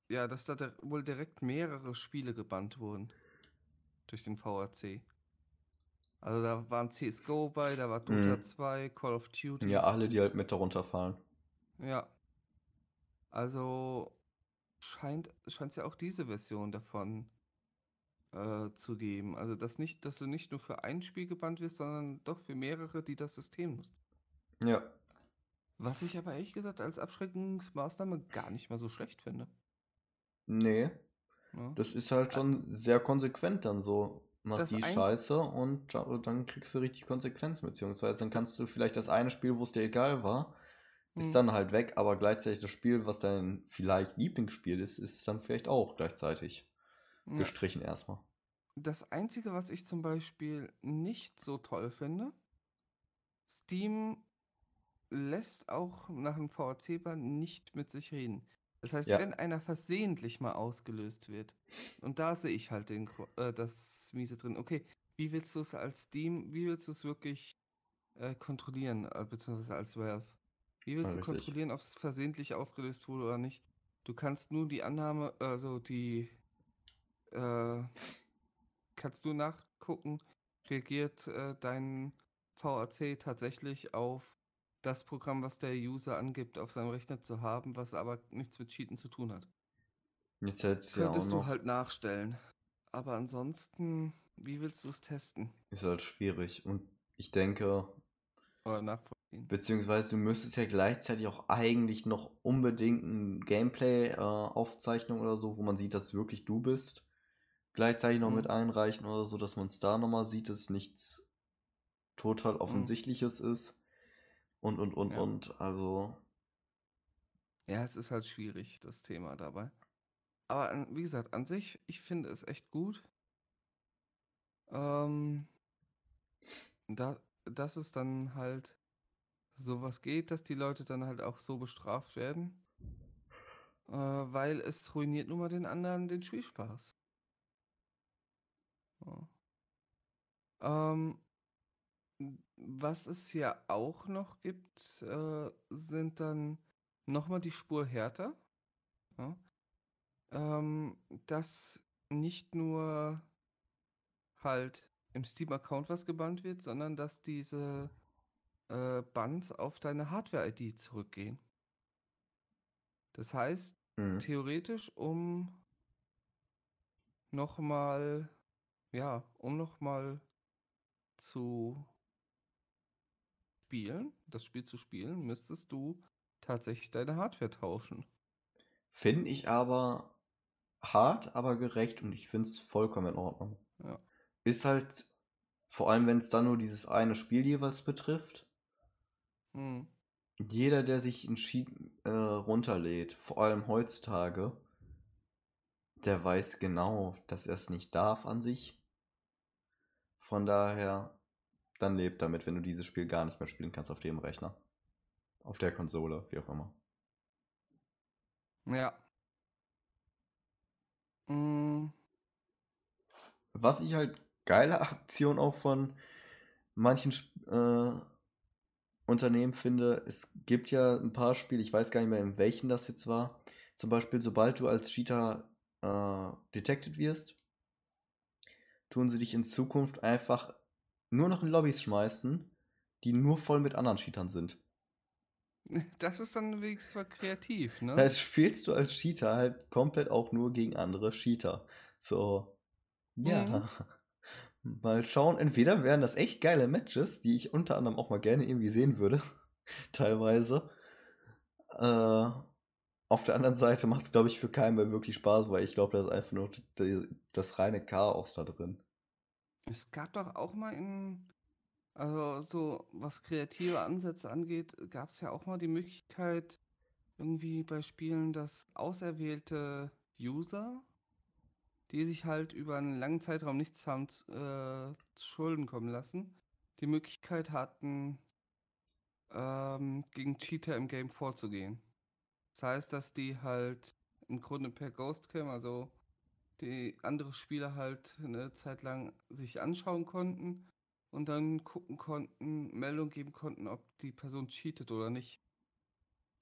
ja, dass da wohl direkt mehrere Spiele gebannt wurden durch den VAC. Also da waren CSGO bei, da war Dota Mhm. 2, Call of Duty. Ja, alle, die halt mit darunter fallen. Ja. Also scheint es ja auch diese Version davon äh, zu geben. Also dass nicht, dass du nicht nur für ein Spiel gebannt wirst, sondern doch für mehrere, die das System nutzen. Ja. Was ich aber ehrlich gesagt als Abschreckungsmaßnahme gar nicht mal so schlecht finde. Nee, Ja. das ist halt schon sehr konsequent dann so. Mach Das die Scheiße und da- dann kriegst du richtig Konsequenzen, beziehungsweise dann kannst du vielleicht das eine Spiel, wo es dir egal war, ist Hm. dann halt weg, aber gleichzeitig das Spiel, was dein vielleicht Lieblingsspiel ist, ist dann vielleicht auch gleichzeitig Ja. gestrichen erstmal. Das Einzige, was ich zum Beispiel nicht so toll finde, Steam lässt auch nach einem VAC-Ban nicht mit sich reden. Das heißt, Ja. wenn einer versehentlich mal ausgelöst wird, und da sehe ich halt den, äh, das Miese drin, okay, wie willst du es als Steam, wie willst du es wirklich äh, kontrollieren, äh, beziehungsweise als Valve? Wie willst Ja, du richtig. kontrollieren, ob es versehentlich ausgelöst wurde oder nicht? Du kannst nur die Annahme, also die, äh, kannst du nachgucken, reagiert äh, dein VAC tatsächlich auf das Programm, was der User angibt, auf seinem Rechner zu haben, was aber nichts mit Cheaten zu tun hat. Jetzt hättest du ja Könntest du halt nachstellen. Aber ansonsten, wie willst du es testen? ist halt schwierig. Und ich denke, Oder nachvollziehen? beziehungsweise du müsstest ja gleichzeitig auch eigentlich noch unbedingt ein Gameplay-Aufzeichnung oder so, wo man sieht, dass wirklich du bist, gleichzeitig noch Mhm. mit einreichen oder so, dass man es da nochmal sieht, dass nichts total Offensichtliches ist. Und, und, und, Ja. und, also, Ja, es ist halt schwierig, das Thema dabei. Aber an, wie gesagt, an sich, ich finde es echt gut. ähm, da, dass es dann halt sowas geht, dass die Leute dann halt auch so bestraft werden, äh, weil es ruiniert nun mal den anderen den Spielspaß. Ja. Ähm, was es ja auch noch gibt, äh, sind dann nochmal die Spur härter. Ja? Ähm, dass nicht nur halt im Steam-Account was gebannt wird, sondern dass diese äh, Bands auf deine Hardware-ID zurückgehen. Das heißt, Mhm. theoretisch, um nochmal, ja, um nochmal zu spielen, das Spiel zu spielen, müsstest du tatsächlich deine Hardware tauschen. Finde ich aber hart, aber gerecht und ich finde es vollkommen in Ordnung. Ja. Ist halt, vor allem wenn es dann nur dieses eine Spiel jeweils betrifft, Hm. jeder, der sich Cheat äh, runterlädt, vor allem heutzutage, der weiß genau, dass er es nicht darf an sich. Von daher, dann lebt damit, wenn du dieses Spiel gar nicht mehr spielen kannst auf dem Rechner. Auf der Konsole, wie auch immer. Ja. Mm, Was ich halt geile Aktion auch von manchen äh, Unternehmen finde, es gibt ja ein paar Spiele, ich weiß gar nicht mehr, in welchen das jetzt war. Zum Beispiel, sobald du als Cheater äh, detected wirst, tun sie dich in Zukunft einfach nur noch in Lobbys schmeißen, die nur voll mit anderen Cheatern sind. Das ist dann wenigstens mal kreativ, ne? Da spielst du als Cheater halt komplett auch nur gegen andere Cheater. So, ja. Mhm. Mal schauen, entweder wären das echt geile Matches, die ich unter anderem auch mal gerne irgendwie sehen würde, teilweise. Äh, auf der anderen Seite macht es, glaube ich, für keinen mehr wirklich Spaß, weil ich glaube, da ist einfach nur die, das reine Chaos da drin. Es gab doch auch mal in, also so was kreative Ansätze angeht, gab es ja auch mal die Möglichkeit, irgendwie bei Spielen, dass auserwählte User, die sich halt über einen langen Zeitraum nichts haben äh, zu Schulden kommen lassen, die Möglichkeit hatten, ähm, gegen Cheater im Game vorzugehen. Das heißt, dass die halt im Grunde per Ghostcam, also die andere Spieler halt eine Zeit lang sich anschauen konnten und dann gucken konnten, Meldung geben konnten, ob die Person cheatet oder nicht.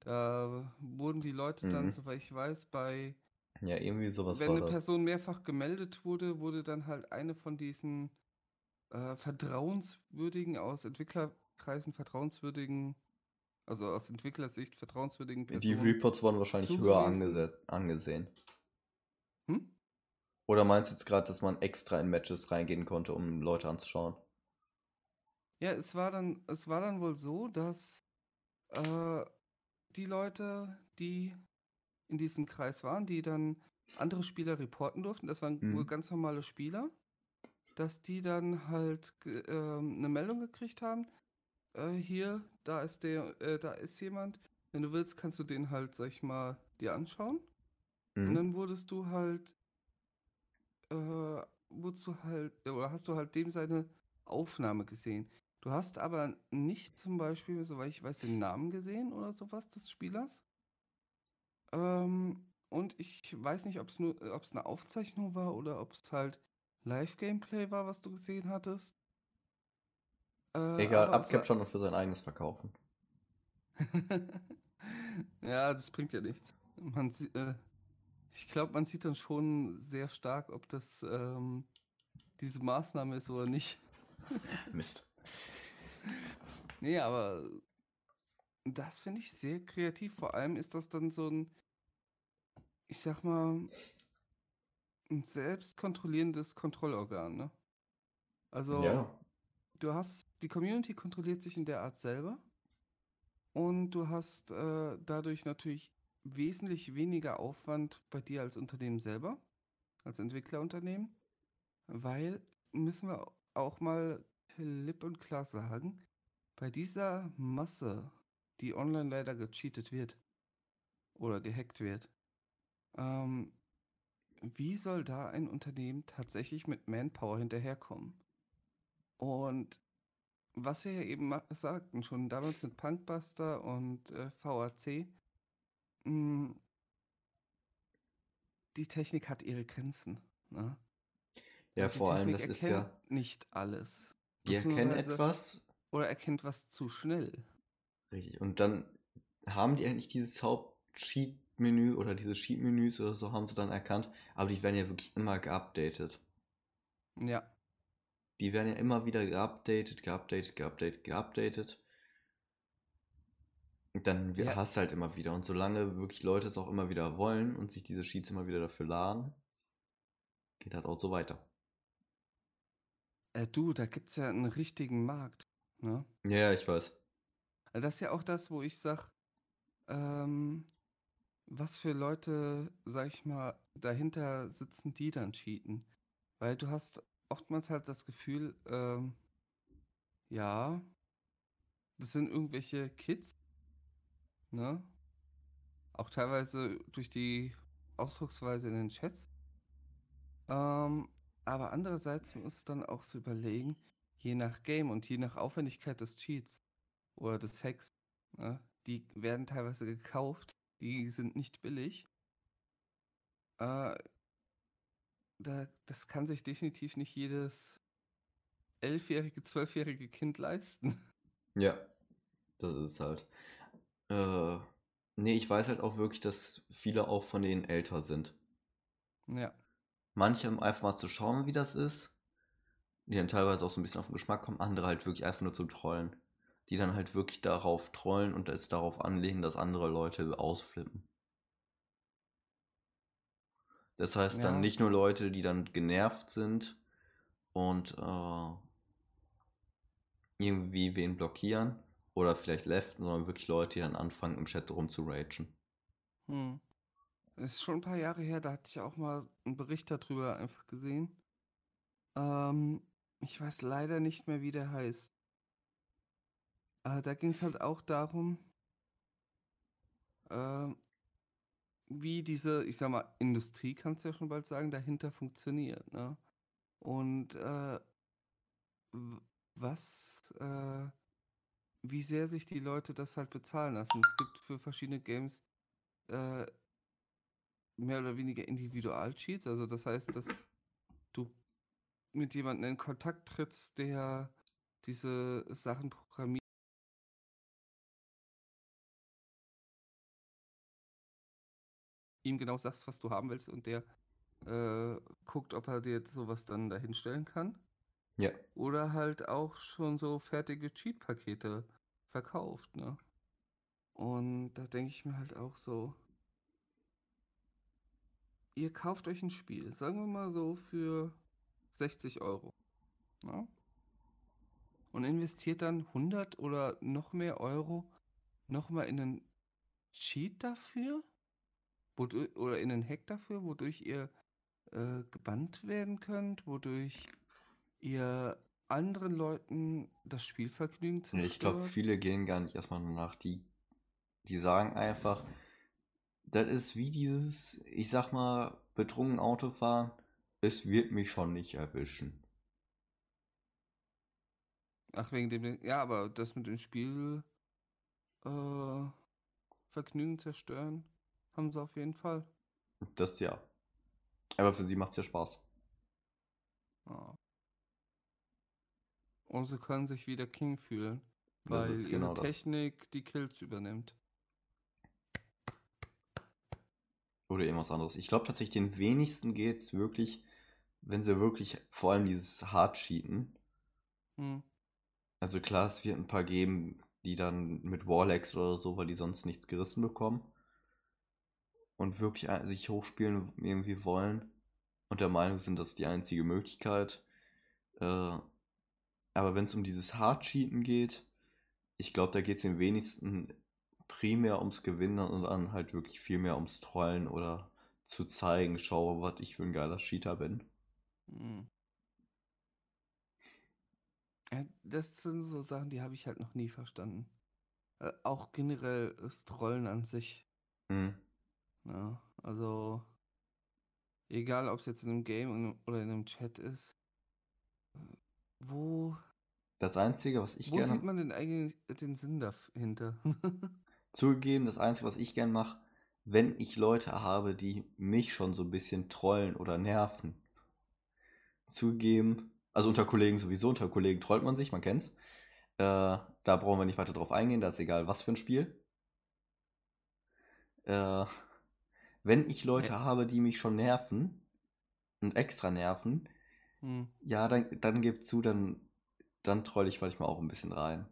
Da wurden die Leute dann, Mhm. soweit ich weiß, bei, Ja, irgendwie sowas wenn eine das. Person mehrfach gemeldet wurde, wurde dann halt eine von diesen äh, vertrauenswürdigen, aus Entwicklerkreisen vertrauenswürdigen, also aus Entwicklersicht vertrauenswürdigen Die Personen. Reports wurden wahrscheinlich höher zugewiesen. angese angesehen. Hm? Oder meinst du jetzt gerade, dass man extra in Matches reingehen konnte, um Leute anzuschauen? Ja, es war dann, es war dann wohl so, dass äh, die Leute, die in diesem Kreis waren, die dann andere Spieler reporten durften, das waren wohl Mhm. ganz normale Spieler, dass die dann halt ähm, eine Meldung gekriegt haben, äh, hier, da ist der, äh, da ist jemand, wenn du willst, kannst du den halt, sag ich mal, dir anschauen. Und Mhm. dann wurdest du halt, äh, wurdest du halt, oder hast du halt dem seine Aufnahme gesehen. Du hast aber nicht zum Beispiel, soweit ich weiß, den Namen gesehen oder sowas des Spielers. Ähm, und ich weiß nicht, ob es nur, ob es eine Aufzeichnung war oder ob es halt Live-Gameplay war, was du gesehen hattest. Äh, Egal, abcapturen und für sein eigenes verkaufen. ja, das bringt ja nichts. Man sieht, äh, ich glaube, man sieht dann schon sehr stark, ob das ähm, diese Maßnahme ist oder nicht. Mist. Nee, aber das finde ich sehr kreativ. Vor allem ist das dann so ein, ich sag mal, ein selbstkontrollierendes Kontrollorgan, ne? Also, Ja. du hast, die Community kontrolliert sich in der Art selber und du hast äh, dadurch natürlich wesentlich weniger Aufwand bei dir als Unternehmen selber, als Entwicklerunternehmen, weil, müssen wir auch mal klipp und klar sagen, bei dieser Masse, die online leider gecheatet wird oder gehackt wird, ähm, wie soll da ein Unternehmen tatsächlich mit Manpower hinterherkommen? Und was wir ja eben sagten, schon damals mit Punkbuster und äh, VAC, mh, die Technik hat ihre Grenzen. Ne? Ja, vor allem, Technik das ist ja, nicht alles. die erkennen etwas, Oder erkennt was zu schnell. richtig, und dann haben die eigentlich dieses Haupt-Cheat-Menü oder diese Cheat-Menüs oder so haben sie dann erkannt, aber die werden ja wirklich immer geupdatet. Ja. Die werden ja immer wieder geupdatet, geupdatet, geupdatet, geupdatet. Und dann Ja. hast du halt immer wieder. Und solange wirklich Leute es auch immer wieder wollen und sich diese Sheets immer wieder dafür laden, geht halt auch so weiter. Äh, du, da gibt es ja einen richtigen Markt. Ne? Ja, ja, ich weiß. Also Das ist ja auch das, wo ich sag, ähm, was für Leute, sag ich mal, dahinter sitzen, die dann cheaten. Weil du hast oftmals halt das Gefühl, ähm, ja, das sind irgendwelche Kids, ne? Auch teilweise durch die Ausdrucksweise in den Chats. Ähm, aber andererseits muss dann auch so überlegen, je nach Game und je nach Aufwendigkeit des Cheats oder des Hacks, ne, die werden teilweise gekauft, die sind nicht billig. Äh, da, das kann sich definitiv nicht jedes elfjährige, zwölfjährige Kind leisten. Ja, das ist halt. Äh, nee, ich weiß halt auch wirklich, dass viele auch von denen älter sind. Ja, Manche um einfach mal zu schauen, wie das ist. Die dann teilweise auch so ein bisschen auf den Geschmack kommen. Andere halt wirklich einfach nur zum Trollen. Die dann halt wirklich darauf trollen und es darauf anlegen, dass andere Leute ausflippen. Das heißt dann Ja. nicht nur Leute, die dann genervt sind und äh, irgendwie wen blockieren oder vielleicht leften, sondern wirklich Leute, die dann anfangen im Chat rumzuragen. hm. Ist schon ein paar Jahre her, da hatte ich auch mal einen Bericht darüber einfach gesehen. Ähm, ich weiß leider nicht mehr, wie der heißt. Äh, da ging es halt auch darum, ähm, wie diese, ich sag mal, Industrie, kannst du ja schon bald sagen, dahinter funktioniert, ne? Und äh, was, äh, wie sehr sich die Leute das halt bezahlen lassen. Es gibt für verschiedene Games äh, mehr oder weniger Individual-Cheats, also das heißt, dass du mit jemandem in Kontakt trittst, der diese Sachen programmiert. ihm genau sagst, was du haben willst und der äh, guckt, ob er dir sowas dann dahinstellen kann. Ja. Oder halt auch schon so fertige Cheat-Pakete verkauft, ne? Und da denke ich mir halt auch so, ihr kauft euch ein Spiel, sagen wir mal so für 60 Euro, ne? Und investiert dann 100 oder noch mehr Euro nochmal in einen Cheat dafür? Wodurch, oder in einen Hack dafür, wodurch ihr äh, gebannt werden könnt, wodurch ihr anderen Leuten das Spielvergnügen Nee, Ich glaube, zerstört. viele gehen gar nicht erstmal nach. Die, die sagen einfach, das ist wie dieses, ich sag mal, betrunken Autofahren, es wird mich schon nicht erwischen. Ach, wegen dem. Ja, aber das mit dem Spiel äh, Vergnügen zerstören, haben sie auf jeden Fall. Das ja. Aber für sie macht es ja Spaß. Ja. Und sie können sich wieder King fühlen, Das weil ihre genau das. Technik die Kills übernimmt. Oder irgendwas anderes. Ich glaube tatsächlich, den wenigsten geht es wirklich, wenn sie wirklich vor allem dieses Hard-Cheaten. Hm. Also klar, es wird ein paar geben, die dann mit Warlex oder so, weil die sonst nichts gerissen bekommen. Und wirklich sich hochspielen irgendwie wollen. Und der Meinung sind, das ist die einzige Möglichkeit. Äh, aber wenn es um dieses Hard-Cheaten geht, ich glaube, da geht es den wenigsten primär ums Gewinnen und dann halt wirklich viel mehr ums Trollen oder zu zeigen, schau, was ich für ein geiler Cheater bin. Hm. Ja, das sind so Sachen, die habe ich halt noch nie verstanden. Äh, auch generell das Trollen an sich. Hm. Ja, also Egal, ob es jetzt in einem Game oder in einem Chat ist. Wo, Das Einzige, was ich wo gerne sieht man denn eigentlich den Sinn dahinter? zugegeben, das Einzige, was ich gern mache, wenn ich Leute habe, die mich schon so ein bisschen trollen oder nerven. Zugegeben, also unter Kollegen sowieso, unter Kollegen trollt man sich, man kennt's. Äh, da brauchen wir nicht weiter drauf eingehen, da ist egal, was für ein Spiel. Äh, wenn ich Leute Ja. habe, die mich schon nerven und extra nerven, Hm. ja, dann, dann gib zu, dann, dann troll ich manchmal auch ein bisschen rein.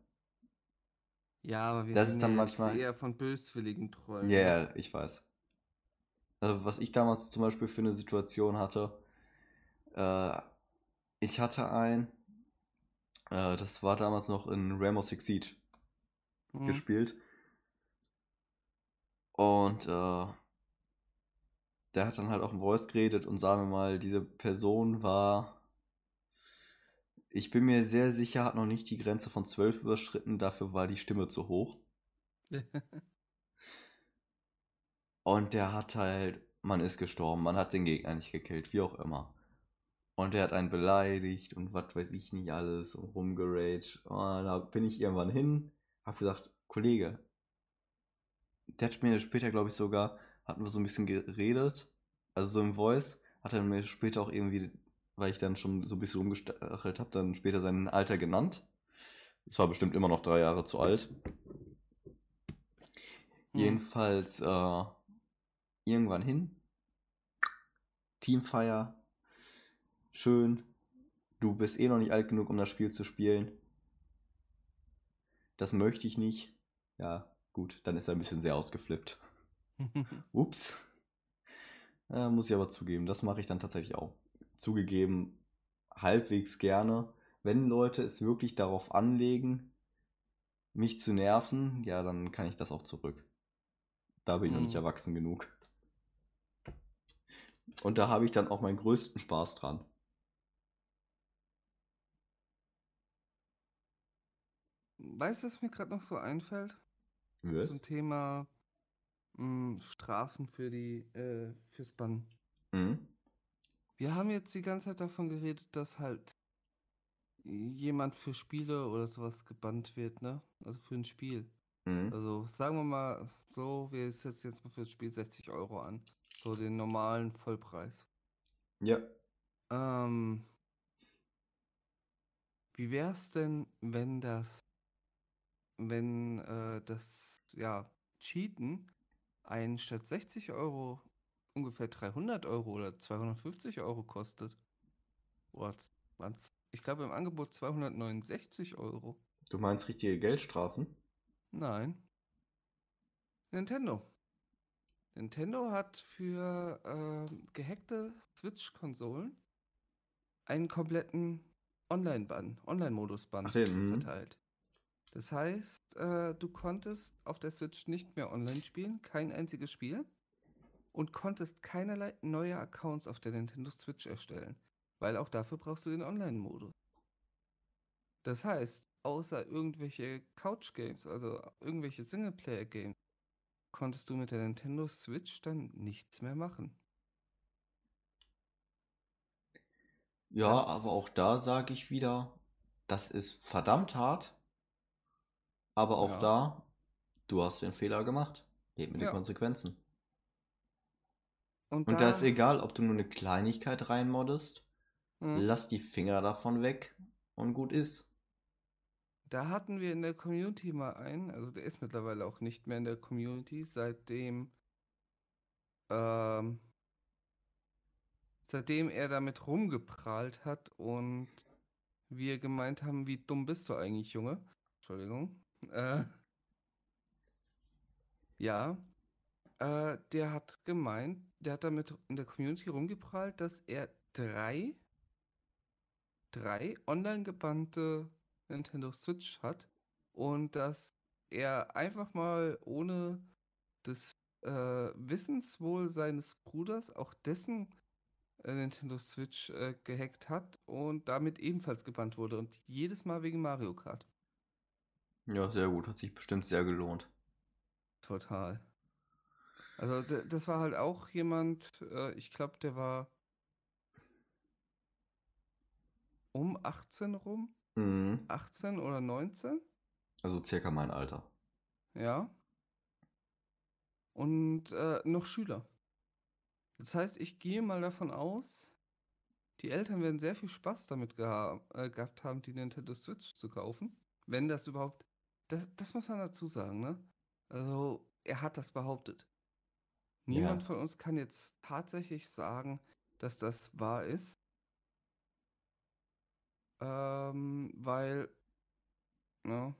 Ja, aber wir Das ist dann ja manchmal- eher von böswilligen Trollen. Ja, yeah, ich weiß. Also, was ich damals zum Beispiel für eine Situation hatte, äh, ich hatte ein, äh, das war damals noch in Rainbow Six Siege Hm. gespielt. Und äh, der hat dann halt auch im Voice geredet und sagen wir mal, diese Person war, ich bin mir sehr sicher, hat noch nicht die Grenze von 12 überschritten, dafür war die Stimme zu hoch. Und der hat halt, man ist gestorben, man hat den Gegner nicht gekillt, wie auch immer. Und der hat einen beleidigt und was weiß ich nicht alles und rumgeraged. Und da bin ich irgendwann hin, hab gesagt, Kollege, der hat mir später, glaube ich, sogar, hatten wir so ein bisschen geredet, also so im Voice, hat er mir später auch irgendwie, weil ich dann schon so ein bisschen rumgestachelt habe, dann später sein Alter genannt. Es war bestimmt immer noch drei Jahre zu alt. Hm. Jedenfalls äh, irgendwann hin. Teamfeier. Schön. Du bist eh noch nicht alt genug, um das Spiel zu spielen. Das möchte ich nicht. Ja, gut, dann ist er ein bisschen sehr ausgeflippt. Ups. Äh, muss ich aber zugeben, das mache ich dann tatsächlich auch. Zugegeben, halbwegs gerne. Wenn Leute es wirklich darauf anlegen, mich zu nerven, ja, dann kann ich das auch zurück. Da bin ich noch nicht Hm. erwachsen genug. Und da habe ich dann auch meinen größten Spaß dran. Weißt du, was mir gerade noch so einfällt? Zum Was? Thema mh, Strafen für die, äh, fürs Bann. Mhm. Wir haben jetzt die ganze Zeit davon geredet, dass halt jemand für Spiele oder sowas gebannt wird, ne? Also für ein Spiel. Mhm. Also sagen wir mal so, wir setzen jetzt mal für das Spiel 60 Euro an. So den normalen Vollpreis. Ja. Ähm, wie wär's denn, wenn das, wenn äh, das, ja, Cheaten einen statt 60 Euro ungefähr 300 Euro oder 250 Euro kostet? Was? Ich glaube im Angebot 269 Euro. Du meinst richtige Geldstrafen? Nein. Nintendo. Nintendo hat für ähm, gehackte Switch-Konsolen einen kompletten Online-Bann, Online-Modus-Bann Ach, den, mhm. verteilt. Das heißt, äh, du konntest auf der Switch nicht mehr online spielen, kein einziges Spiel, und konntest keinerlei neue Accounts auf der Nintendo Switch erstellen, weil auch dafür brauchst du den Online-Modus. Das heißt, außer irgendwelche Couch-Games, also irgendwelche Singleplayer-Games, konntest du mit der Nintendo Switch dann nichts mehr machen. Ja, Das- aber auch da sage ich wieder, das ist verdammt hart. Aber auch Ja. da, du hast den Fehler gemacht. Leb mit Ja. den Konsequenzen. Und, Und da ist egal, ob du nur eine Kleinigkeit reinmoddest, Mhm. lass die Finger davon weg und gut ist. Da hatten wir in der Community mal einen, also der ist mittlerweile auch nicht mehr in der Community, seitdem, ähm, seitdem er damit rumgeprahlt hat und wir gemeint haben, wie dumm bist du eigentlich, Junge? Entschuldigung. Äh, ja, äh, der hat gemeint, der hat damit in der Community rumgeprahlt, dass er drei, drei online gebannte Nintendo Switch hat und dass er einfach mal ohne des äh, Wissens wohl seines Bruders auch dessen äh, Nintendo Switch äh, gehackt hat und damit ebenfalls gebannt wurde und jedes Mal wegen Mario Kart. Ja, sehr gut. Hat sich bestimmt sehr gelohnt. Total. Also das war halt auch jemand, äh, ich glaube, der war um 18 rum, Mhm. 18 oder 19, Also circa mein Alter. ja. Und äh, noch Schüler. Das heißt, ich gehe mal davon aus, die Eltern werden sehr viel Spaß damit geha äh, gehabt haben, die Nintendo Switch zu kaufen. Wenn das überhaupt. Das, das muss man dazu sagen, ne? Also, er hat das behauptet. Niemand Ja. von uns kann jetzt tatsächlich sagen, dass das wahr ist. Ähm, weil, ja,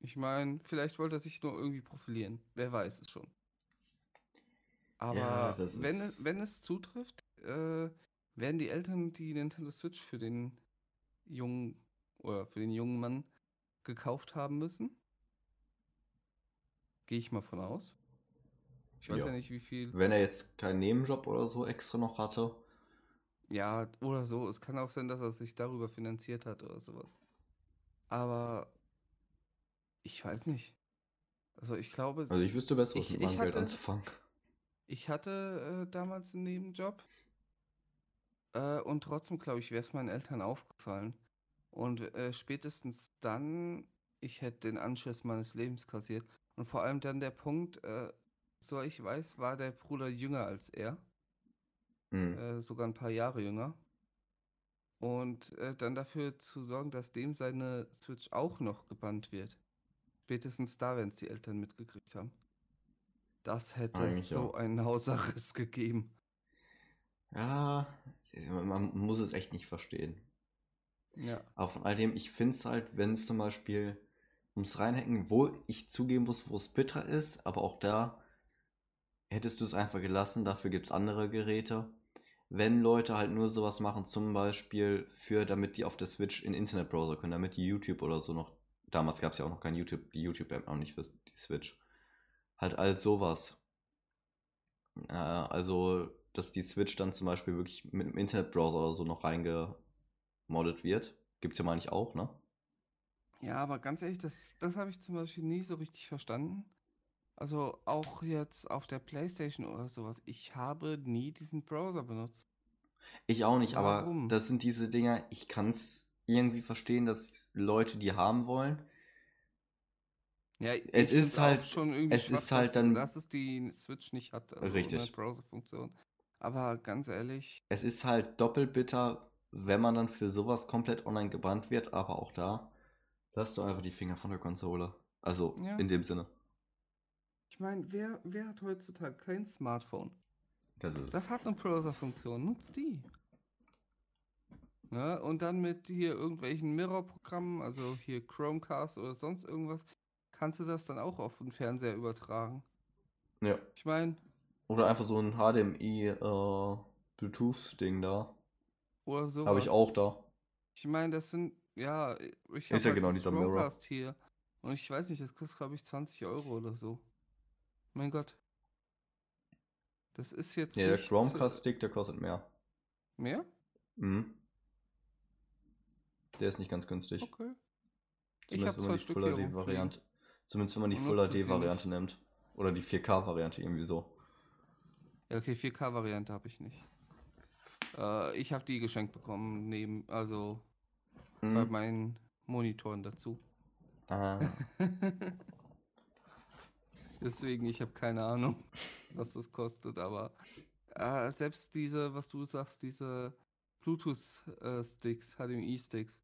ich meine, vielleicht wollte er sich nur irgendwie profilieren. Wer weiß es schon. Aber das wenn es, ist- wenn es zutrifft, äh, werden die Eltern die Nintendo Switch für den jungen oder für den jungen Mann gekauft haben müssen. Gehe ich mal von aus. Ich weiß ja, Ja. nicht, wie viel. Wenn er jetzt keinen Nebenjob oder so extra noch hatte. Ja, oder so. Es kann auch sein, dass er sich darüber finanziert hat oder sowas. Aber ich weiß nicht. Also ich glaube, Also ich wüsste besseres Ich- mit ich meinem Geld anzufangen. ich hatte äh, damals einen Nebenjob. Äh, und trotzdem, glaube ich, wäre es meinen Eltern aufgefallen. Und äh, spätestens dann, ich hätte den Anschiss meines Lebens kassiert. Und vor allem dann der Punkt, äh, so ich weiß, war der Bruder jünger als er. Mhm. äh, sogar ein paar Jahre jünger. Und äh, dann dafür zu sorgen, dass dem seine Switch auch noch gebannt wird. Spätestens da, wenn es die Eltern mitgekriegt haben. Das hätte Eigentlich so ja. einen Hausarrest gegeben. Ja, man muss es echt nicht verstehen. Ja. Aber von all dem, ich finde es halt, wenn es zum Beispiel ums Reinhacken, wo ich zugeben muss, wo es bitter ist, aber auch da hättest du es einfach gelassen, dafür gibt es andere Geräte. Wenn Leute halt nur sowas machen, zum Beispiel für, damit die auf der Switch in Internetbrowser können, damit die YouTube oder so noch, damals gab es ja auch noch kein YouTube, die YouTube-App noch nicht für die Switch. Halt all sowas. Äh, also, dass die Switch dann zum Beispiel wirklich mit einem Internetbrowser oder so noch reingemoddet wird. Gibt's ja mal nicht auch, ne? Ja, aber ganz ehrlich, das, das habe ich zum Beispiel nie so richtig verstanden. Also auch jetzt auf der PlayStation oder sowas. Ich habe nie diesen Browser benutzt. Ich auch nicht, Warum? aber das sind diese Dinger, ich kann's irgendwie verstehen, dass Leute die haben wollen. Ja, Es ich ist halt- schon irgendwie es schwach, ist halt dass, dann- dass es die Switch nicht hat, also Richtig. Browser-Funktion. Aber ganz ehrlich, Es ist halt doppelt bitter, wenn man dann für sowas komplett online gebannt wird, aber auch da lass du einfach die Finger von der Konsole. Also Ja. in dem Sinne. ich meine, wer, wer hat heutzutage kein Smartphone? Das ist Das hat eine Browser-Funktion, nutzt die. Ne? Und dann mit hier irgendwelchen Mirror-Programmen, also hier Chromecast oder sonst irgendwas, kannst du das dann auch auf den Fernseher übertragen. ja. Ich meine, Oder einfach so ein HDMI äh, da. oder sowas. Habe ich auch da. Ich meine, das sind, ja, ich Ist habe ja genau das dieser Mirror. Chromecast hier. Und ich weiß nicht, das kostet, glaube ich, 20 Euro oder so. Mein Gott. Das ist jetzt Ja, der nicht, Chromecast-Stick, der kostet mehr. äh, Mehr? Mhm. Der ist nicht ganz günstig. Okay. Ich hab Zumindest wenn man die Stück Full hier HD rumfliegen. Variante. Zumindest wenn man die Full nutzt es HD hier Variante nimmt. Oder die 4K Variante irgendwie so. Ja, okay, 4K-Variante habe ich nicht. Äh, ich habe die geschenkt bekommen, neben, also bei Mhm. meinen Monitoren dazu. Ah, Deswegen, ich habe keine Ahnung, was das kostet, aber äh, selbst diese, was du sagst, diese Bluetooth-Sticks, HDMI-Sticks,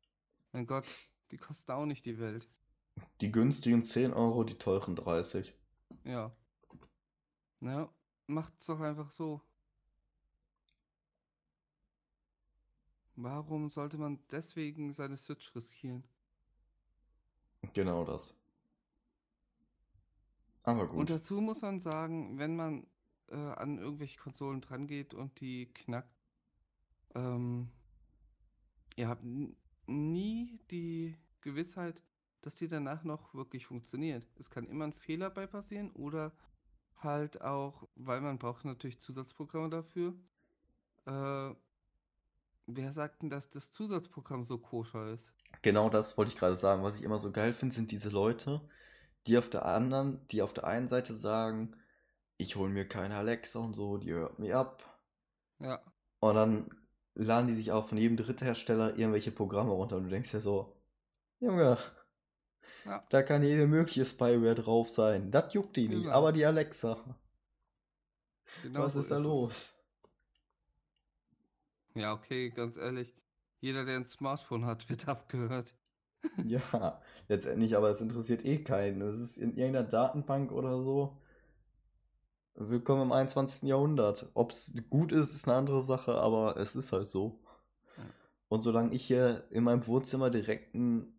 mein Gott, die kosten auch nicht die Welt. die günstigen 10 Euro, die teuren 30. Ja. Ja, macht's doch einfach so. Warum sollte man deswegen seine Switch riskieren? Genau das. Aber Und gut. dazu muss man sagen, wenn man äh, an irgendwelche Konsolen dran geht und die knackt, ähm, ihr habt nie die Gewissheit, dass die danach noch wirklich funktioniert. Es kann immer ein Fehler bei passieren oder halt auch, weil man braucht natürlich Zusatzprogramme dafür. Äh, wer sagt denn, dass das Zusatzprogramm so koscher ist? Genau das wollte ich gerade sagen. Was ich immer so geil finde, sind diese Leute, die auf der anderen, die auf der einen Seite sagen, ich hole mir keine Alexa und so, die hört mir ab. Ja. Und dann laden die sich auch von jedem Dritthersteller irgendwelche Programme runter und du denkst dir so, Junge, Ja. da kann jede mögliche Spyware drauf sein. Das juckt die nicht, Genau. aber die Alexa. Genau was so ist da es. los? Ja, okay, ganz ehrlich. Jeder, der ein Smartphone hat, wird abgehört. Ja, letztendlich, aber es interessiert eh keinen. Es ist in irgendeiner Datenbank oder so. Willkommen im 21. Jahrhundert. Ob es gut ist, ist eine andere Sache, aber es ist halt so. Und solange ich hier in meinem Wohnzimmer direkt einen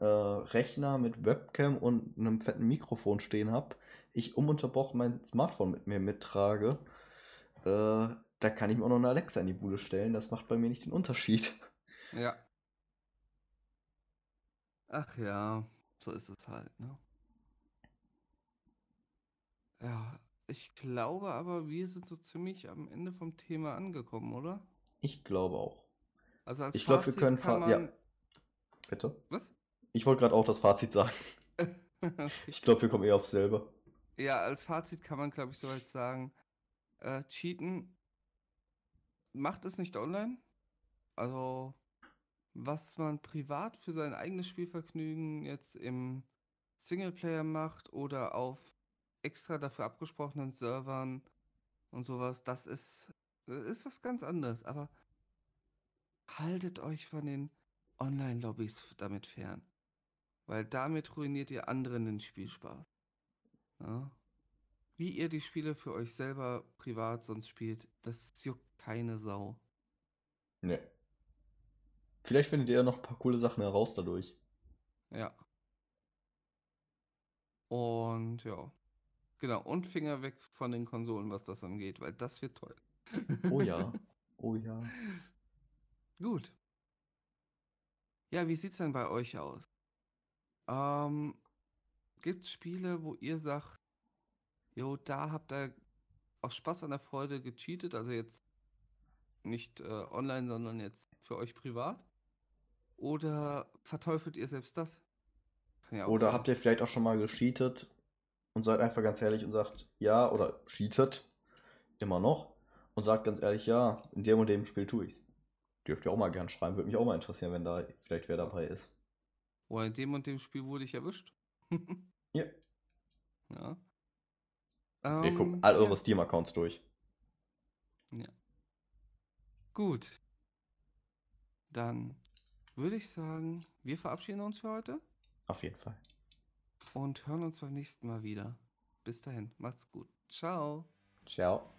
äh, Rechner mit Webcam und einem fetten Mikrofon stehen habe, ich ununterbrochen mein Smartphone mit mir mittrage, äh, da kann ich mir auch noch eine Alexa in die Bude stellen. Das macht bei mir nicht den Unterschied. Ja. Ach ja, so ist es halt, ne? Ja, ich glaube aber, wir sind so ziemlich am Ende vom Thema angekommen, oder? Ich glaube auch. Also als Ich glaube, wir können kann fa- ja. man... Bitte? Was? Ich wollte gerade auch das Fazit sagen. Ich glaube, wir kommen eher auf selber. Ja, als Fazit kann man, glaube ich, soweit sagen, äh, cheaten macht es nicht online. Also, was man privat für sein eigenes Spielvergnügen jetzt im Singleplayer macht oder auf extra dafür abgesprochenen Servern und sowas, das ist, ist was ganz anderes. Aber haltet euch von den Online-Lobbys damit fern. Weil damit ruiniert ihr anderen den Spielspaß. Ja. Wie ihr die Spiele für euch selber privat sonst spielt, das juckt keine Sau. Nee. Vielleicht findet ihr ja noch ein paar coole Sachen heraus dadurch. Ja. Und ja. Genau. Und Finger weg von den Konsolen, was das angeht, weil das wird toll. Oh ja. Oh ja. Gut. Ja, wie sieht's denn bei euch aus? Ähm, gibt's Spiele, wo ihr sagt, jo, da habt ihr aus Spaß an der Freude gecheatet, also jetzt nicht äh, online, sondern jetzt für euch privat? Oder verteufelt ihr selbst das? Ja Oder sein. habt ihr vielleicht auch schon mal gecheatet und seid einfach ganz ehrlich und sagt ja oder cheatet immer noch und sagt ganz ehrlich ja, in dem und dem Spiel tue ich's. Dürft ihr auch mal gern schreiben, würde mich auch mal interessieren, wenn da vielleicht wer dabei ist. Oder in dem und dem Spiel wurde ich erwischt. Ja. Ja. Wir Ähm, gucken all eure ja. Steam-Accounts durch. Gut. Dann würde ich sagen, wir verabschieden uns für heute Auf jeden Fall. und hören uns beim nächsten Mal wieder. Bis dahin, macht's gut. Ciao. Ciao.